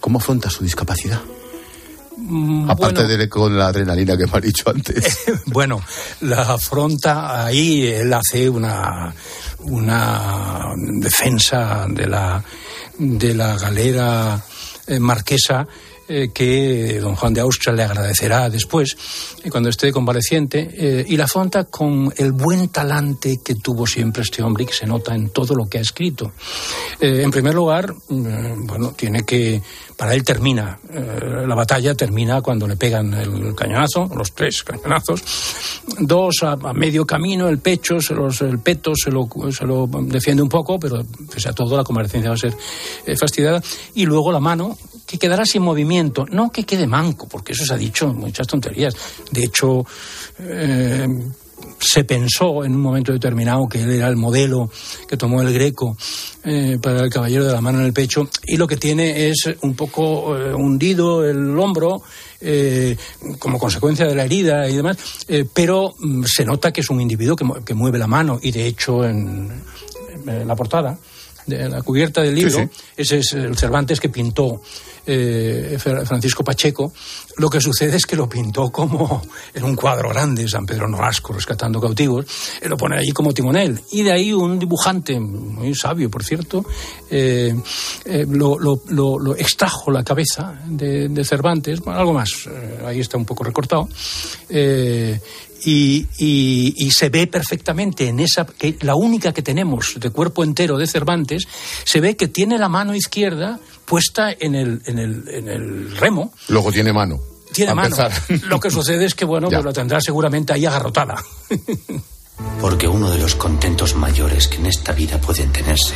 ¿Cómo afronta su discapacidad? Mm, Aparte bueno. de con la adrenalina que me ha dicho antes. Bueno, la afronta ahí, él hace una, una defensa de la, de la galera eh, marquesa eh, que don Juan de Austria le agradecerá después, eh, cuando esté convaleciente, eh, y la afronta con el buen talante que tuvo siempre este hombre y que se nota en todo lo que ha escrito. En primer lugar, eh, bueno, tiene que, para él termina, la batalla termina cuando le pegan el cañonazo, los tres cañonazos, dos a, medio camino, el pecho, se el peto se lo, defiende un poco, pero pese a todo la convalecencia va a ser fastidiada, y luego la mano, que quedará sin movimiento, no que quede manco, porque eso se ha dicho muchas tonterías. De hecho, eh, se pensó en un momento determinado que él era el modelo que tomó el Greco eh, para el caballero de la mano en el pecho y lo que tiene es un poco eh, hundido el hombro como consecuencia de la herida y demás, pero mm, se nota que es un individuo que, que mueve la mano y de hecho en la portada de la cubierta del libro, Sí, sí. ese es el Cervantes que pintó eh, Francisco Pacheco. Lo que sucede es que lo pintó como en un cuadro grande, San Pedro Nolasco rescatando cautivos, eh, lo pone allí como timonel. Y de ahí un dibujante, muy sabio por cierto, eh, lo, lo- lo- lo extrajo la cabeza de, de Cervantes, bueno, algo más, ahí está un poco recortado, eh, y, y, se ve perfectamente en esa, que la única que tenemos de cuerpo entero de Cervantes, se ve que tiene la mano izquierda puesta en el, en el, en el remo. Luego tiene mano. Tiene mano. Lo que sucede es que, bueno, pues lo tendrá seguramente ahí agarrotada. Porque uno de los contentos mayores que en esta vida pueden tenerse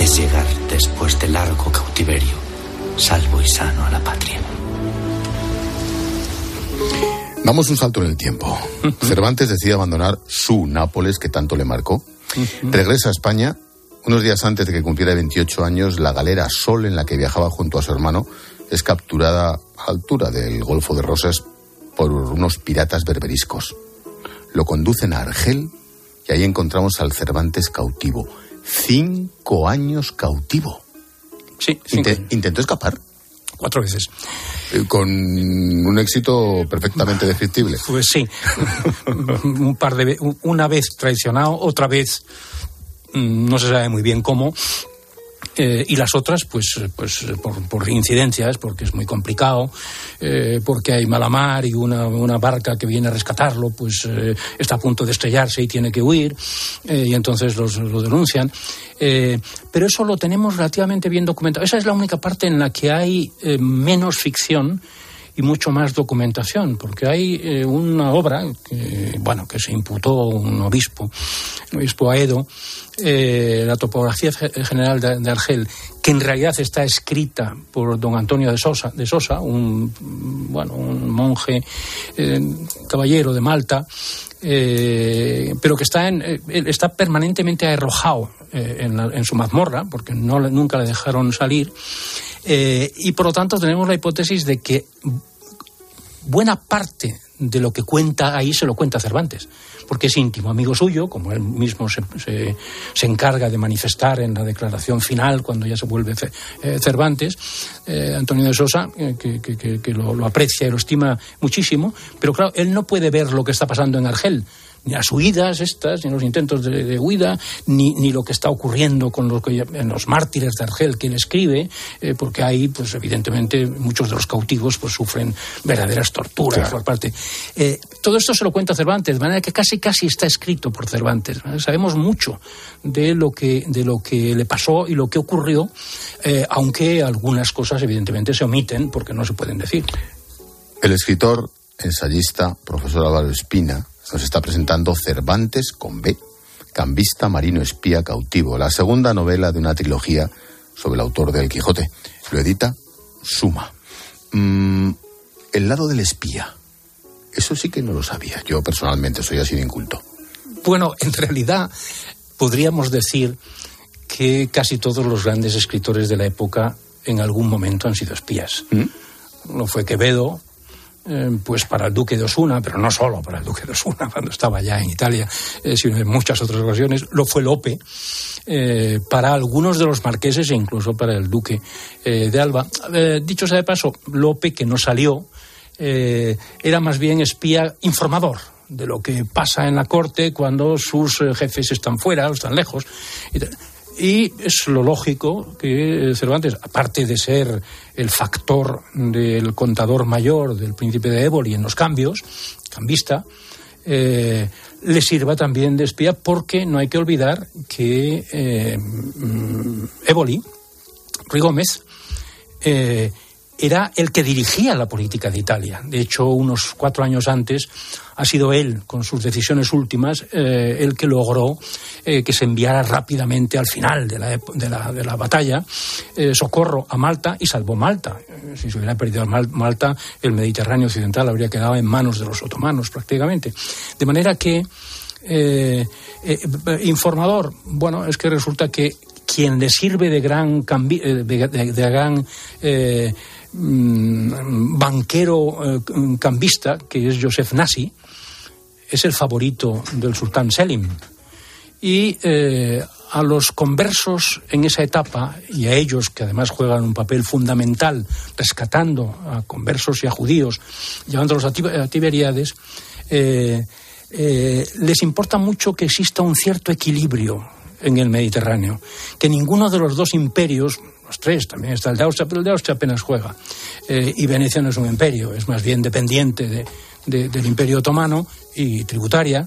es llegar después de largo cautiverio, salvo y sano a la patria. Damos un salto en el tiempo. Cervantes decide abandonar su Nápoles que tanto le marcó. Regresa a España. Unos días antes de que cumpliera 28 años, la galera Sol en la que viajaba junto a su hermano es capturada a altura del Golfo de Rosas por unos piratas berberiscos. Lo conducen a Argel y ahí encontramos al Cervantes cautivo. Cinco años cautivo. Sí, ¿Intentó escapar? Cuatro veces. Eh, con un éxito perfectamente descriptible. Pues sí. un par de una vez traicionado, otra vez mm, no se sabe muy bien cómo, eh, y las otras, pues, pues por, incidencias, porque es muy complicado, eh, porque hay mala mar y una, una, barca que viene a rescatarlo, pues eh, está a punto de estrellarse y tiene que huir, y entonces los, lo denuncian. pero eso lo tenemos relativamente bien documentado. Esa es la única parte en la que hay menos ficción y mucho más documentación, porque hay una obra que, bueno, que se imputó un obispo, un obispo Aedo, eh, la topografía general de, Argel, que en realidad está escrita por don Antonio de Sosa, de Sosa un, bueno, un monje eh, caballero de Malta, eh, pero que está, en, está permanentemente arrojado en, su mazmorra, porque no, nunca le dejaron salir, y por lo tanto tenemos la hipótesis de que buena parte de lo que cuenta ahí se lo cuenta Cervantes porque es íntimo amigo suyo, como él mismo se, se, encarga de manifestar en la declaración final cuando ya se vuelve eh, Cervantes, eh, Antonio de Sosa, eh, que, lo, aprecia y lo estima muchísimo, pero claro, él no puede ver lo que está pasando en Argel ni las huidas estas, ni los intentos de, huida, ni, ni, lo que está ocurriendo con los, en los mártires de Argel que él escribe, eh, porque ahí, pues evidentemente, muchos de los cautivos pues sufren verdaderas torturas por parte. Eh, todo esto se lo cuenta Cervantes, de manera que casi casi está escrito por Cervantes. Sabemos mucho de lo que de lo que le pasó y lo que ocurrió, eh, aunque algunas cosas evidentemente se omiten porque no se pueden decir. El escritor, ensayista, profesor Álvaro Espina, nos está presentando Cervantes con B, Cambista, Marino, Espía, Cautivo, la segunda novela de una trilogía sobre el autor del Quijote. Lo edita Suma. Mm, el lado del espía. Eso sí que no lo sabía. Yo personalmente soy así de inculto. Bueno, en realidad podríamos decir que casi todos los grandes escritores de la época en algún momento han sido espías. ¿Mm? No fue Quevedo, eh, pues para el duque de Osuna, pero no solo para el duque de Osuna, cuando estaba ya en Italia, eh, sino en muchas otras ocasiones, lo fue Lope, eh, para algunos de los marqueses e incluso para el duque de Alba. dicho sea de paso, Lope, que no salió, era más bien espía informador de lo que pasa en la corte cuando sus jefes están fuera o están lejos. Y es lo lógico que Cervantes, aparte de ser el factor del contador mayor del príncipe de Éboli en los cambios, cambista, eh, le sirva también de espía porque no hay que olvidar que eh, mm, Ruy Gómez, eh, era el que dirigía la política de Italia. De hecho, unos cuatro años antes ha sido él, con sus decisiones últimas, eh, el que logró eh, que se enviara rápidamente al final de la, de la, batalla eh, socorro a Malta y salvó Malta. si se hubiera perdido Malta, el Mediterráneo occidental habría quedado en manos de los otomanos prácticamente. De manera que informador, bueno, es que resulta que quien le sirve de gran, de, gran mm, banquero cambista, que es Joseph Nassi, es el favorito del sultán Selim. Y eh, a los conversos en esa etapa, y a ellos que además juegan un papel fundamental rescatando a conversos y a judíos, llevándolos a, Tiberiades, eh, eh, les importa mucho que exista un cierto equilibrio en el Mediterráneo, que ninguno de los dos imperios, los tres, también está el de Austria, pero el de apenas juega, y Venecia no es un imperio, es más bien dependiente de, del Imperio Otomano y tributaria,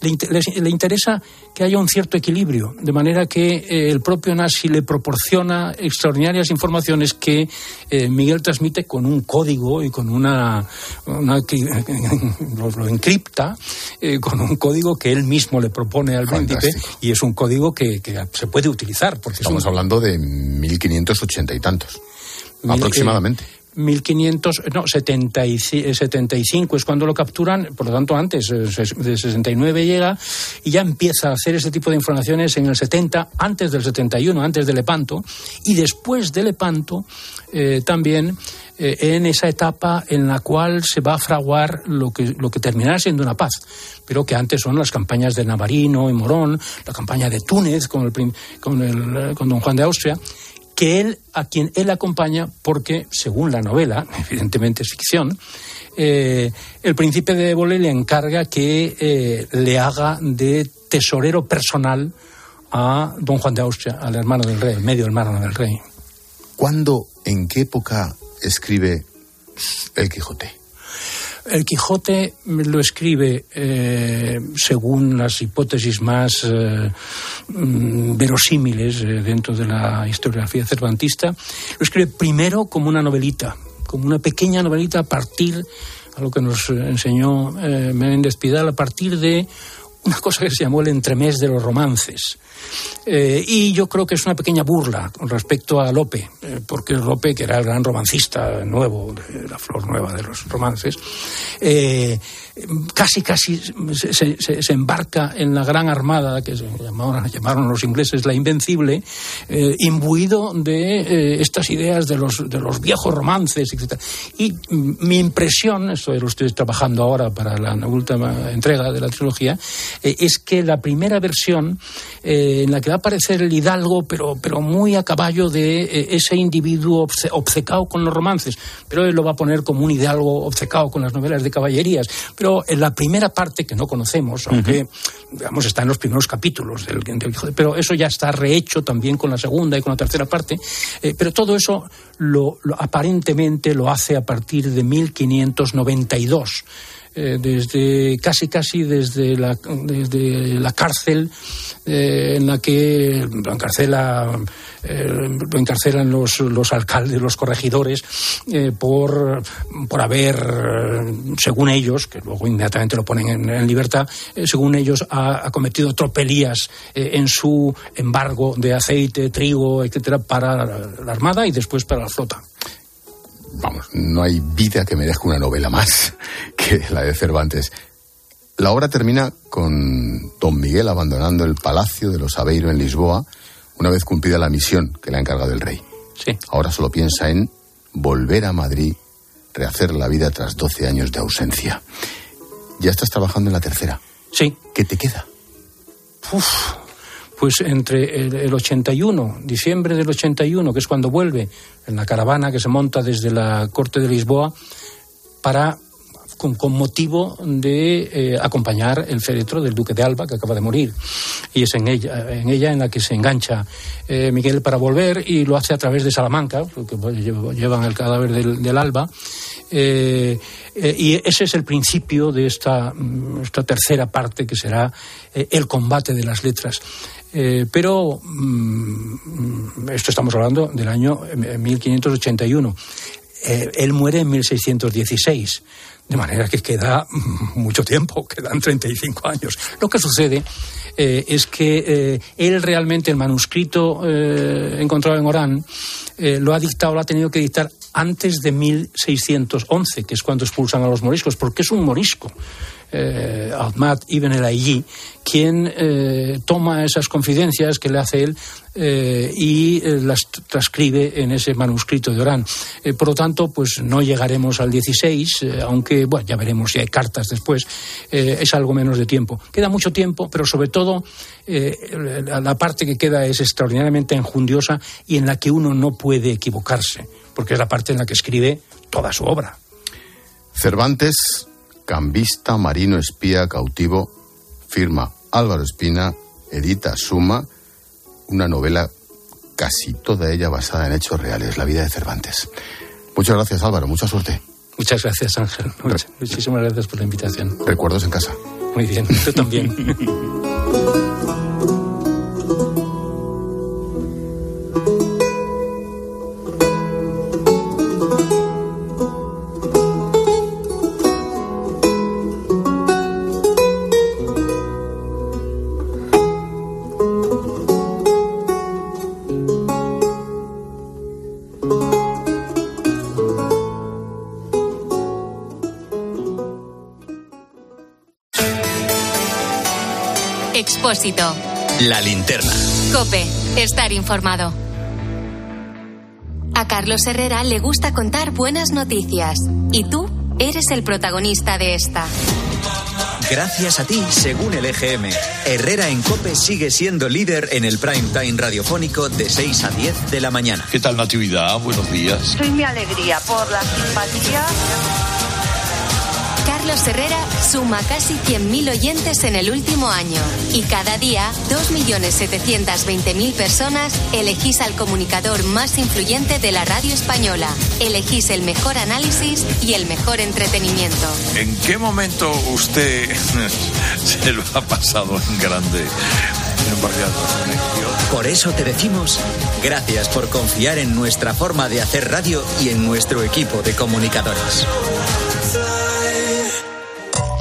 le, interesa que haya un cierto equilibrio, de manera que eh, el propio Nazi le proporciona extraordinarias informaciones que eh, Miguel transmite con un código y con una. lo, encripta eh, con un código que él mismo le propone al príncipe y es un código que, se puede utilizar. Porque Estamos hablando de 1580 y tantos. aproximadamente. 1500, no, 75 es cuando lo capturan, por lo tanto antes, de 69 llega y ya empieza a hacer ese tipo de informaciones en el 70, antes del 71, antes de Lepanto, y después de Lepanto eh, también eh, en esa etapa en la cual se va a fraguar lo que, lo que terminará siendo una paz, pero que antes son las campañas de Navarino y Morón, la campaña de Túnez con, el, con, el, con don Juan de Austria, que él, a quien él acompaña, porque, según la novela, evidentemente es ficción, eh, el príncipe de Ébole le encarga que eh, le haga de tesorero personal a don Juan de Austria, al hermano del rey, medio hermano del rey. ¿Cuándo, en qué época escribe El Quijote? El Quijote lo escribe eh, según las hipótesis más eh, mm, verosímiles eh, dentro de la historiografía cervantista. Lo escribe primero como una novelita, como una pequeña novelita a partir, a lo que nos enseñó Menéndez Pidal, a partir de una cosa que se llamó el entremés de los romances. Eh, y yo creo que es una pequeña burla con respecto a Lope, eh, porque Lope, que era el gran romancista nuevo, de la flor nueva de los romances, eh, casi casi se, embarca en la gran armada que llamaron, los ingleses la Invencible, imbuido de estas ideas de los, de los viejos romances, etc. Y mi impresión, esto lo estoy trabajando ahora para la última entrega de la trilogía, es que la primera versión en la que va a aparecer el hidalgo, pero, pero muy a caballo de eh, ese individuo obcecado con los romances. Pero él lo va a poner como un hidalgo obcecado con las novelas de caballerías. Pero en la primera parte, que no conocemos, aunque, digamos, está en los primeros capítulos del, pero eso ya está rehecho también con la segunda y con la tercera parte. Eh, pero todo eso lo, aparentemente lo hace a partir de 1592. Eh, desde casi casi desde la, desde la cárcel eh, en la que lo, encarcela, eh, lo encarcelan los, los alcaldes, los corregidores, por, por haber, según ellos, que luego inmediatamente lo ponen en, libertad, según ellos ha cometido tropelías en su embargo de aceite, trigo, etcétera, para la Armada y después para la flota vamos, no hay vida que me deje una novela más que la de Cervantes. La obra termina con don Miguel abandonando el palacio de los Aveiro en Lisboa una vez cumplida la misión que le ha encargado el rey. Sí. Ahora solo piensa en volver a Madrid, rehacer la vida tras 12 años de ausencia. Ya estás trabajando en la tercera. Sí. ¿Qué te queda? Uf, pues entre el, 81, diciembre del 81, que es cuando vuelve en la caravana que se monta desde la corte de Lisboa, para con, motivo de eh, acompañar el féretro del duque de Alba, que acaba de morir. Y es en ella en, ella en la que se engancha eh, Miguel para volver y lo hace a través de Salamanca, porque llevan el cadáver del, Alba. Eh, y ese es el principio de esta, mm, esta tercera parte, que será el combate de las letras. pero mm, esto estamos hablando del año 1581. él muere en 1616. De manera que queda mucho tiempo, quedan 35 años. Lo que sucede eh, es que eh, él realmente, el manuscrito eh, encontrado en Orán, lo ha dictado, lo ha tenido que dictar antes de 1611, que es cuando expulsan a los moriscos, porque es un morisco eh, Ahmad Ibn el Ayi, quien eh, toma esas confidencias que le hace él eh, y eh, las transcribe en ese manuscrito de Orán. por lo tanto, pues no llegaremos al 16, aunque bueno, ya veremos si hay cartas después, es algo menos de tiempo. Queda mucho tiempo, pero sobre todo la parte que queda es extraordinariamente enjundiosa y en la que uno no puede equivocarse, porque es la parte en la que escribe toda su obra. Cervantes cambista, marino, espía, cautivo, firma Álvaro Espina, edita Suma, una novela casi toda ella basada en hechos reales, la vida de Cervantes. Muchas gracias Álvaro, mucha suerte. Muchas gracias, Ángel. Muchísimas gracias por la invitación. Recuerdos en casa. Muy bien, tú también. Expósito. La linterna. Cope. Estar informado. A Carlos Herrera le gusta contar buenas noticias. Y tú eres el protagonista de esta. Gracias a ti, según el EGM, Herrera en Cope sigue siendo líder en el prime time radiofónico de 6 a 10 de la mañana. ¿Qué tal, Natividad? Buenos días. Soy mi alegría por la simpatía. Carlos Herrera suma casi 100.000 oyentes en el último año y cada día 2.720.000 personas elegís al comunicador más influyente de la radio española. Elegís el mejor análisis y el mejor entretenimiento. ¿En qué momento usted se lo ha pasado en grande? Por eso te decimos gracias por confiar en nuestra forma de hacer radio y en nuestro equipo de comunicadores.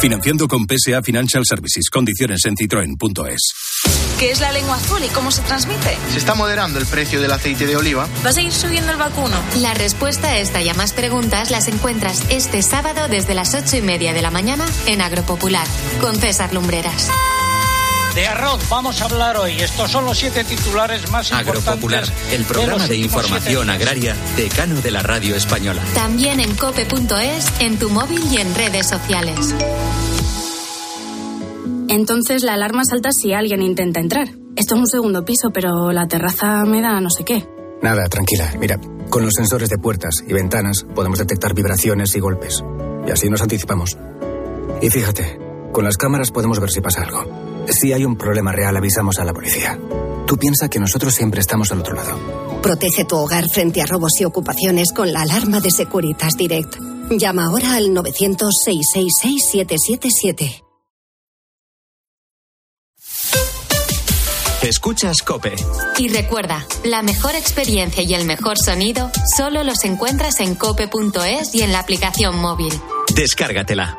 Financiando con PSA Financial Services. Condiciones en citroen.es. ¿Qué es la lengua azul y cómo se transmite? Se está moderando el precio del aceite de oliva. ¿Va a seguir subiendo el vacuno? La respuesta a esta y a más preguntas las encuentras este sábado desde las ocho y media de la mañana en Agropopular con César Lumbreras. De arroz vamos a hablar hoy. Estos son los siete titulares más Agropopular, importantes. el programa de últimos información agraria decano de la radio española. También en cope.es, en tu móvil y en redes sociales. Entonces la alarma salta si alguien intenta entrar. Esto es un segundo piso, pero la terraza me da no sé qué. Nada, tranquila. Mira, con los sensores de puertas y ventanas podemos detectar vibraciones y golpes. Y así nos anticipamos. Y fíjate, con las cámaras podemos ver si pasa algo. Si hay un problema real, avisamos a la policía. Tú piensa que nosotros siempre estamos al otro lado. Protege tu hogar frente a robos y ocupaciones con la alarma de Securitas Direct. Llama ahora al 900-666-777. Escuchas Cope. Y recuerda, la mejor experiencia y el mejor sonido solo los encuentras en cope.es y en la aplicación móvil. Descárgatela.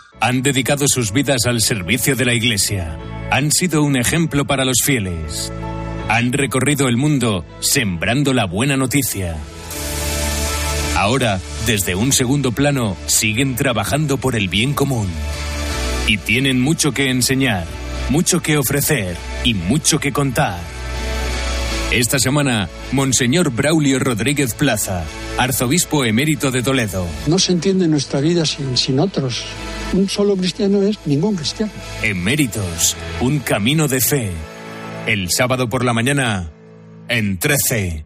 Han dedicado sus vidas al servicio de la Iglesia. Han sido un ejemplo para los fieles. Han recorrido el mundo sembrando la buena noticia. Ahora, desde un segundo plano, siguen trabajando por el bien común. Y tienen mucho que enseñar, mucho que ofrecer y mucho que contar. Esta semana, Monseñor Braulio Rodríguez Plaza, arzobispo emérito de Toledo. No se entiende nuestra vida sin, sin otros. Un solo cristiano es ningún cristiano. Eméritos, un camino de fe. El sábado por la mañana, en 13.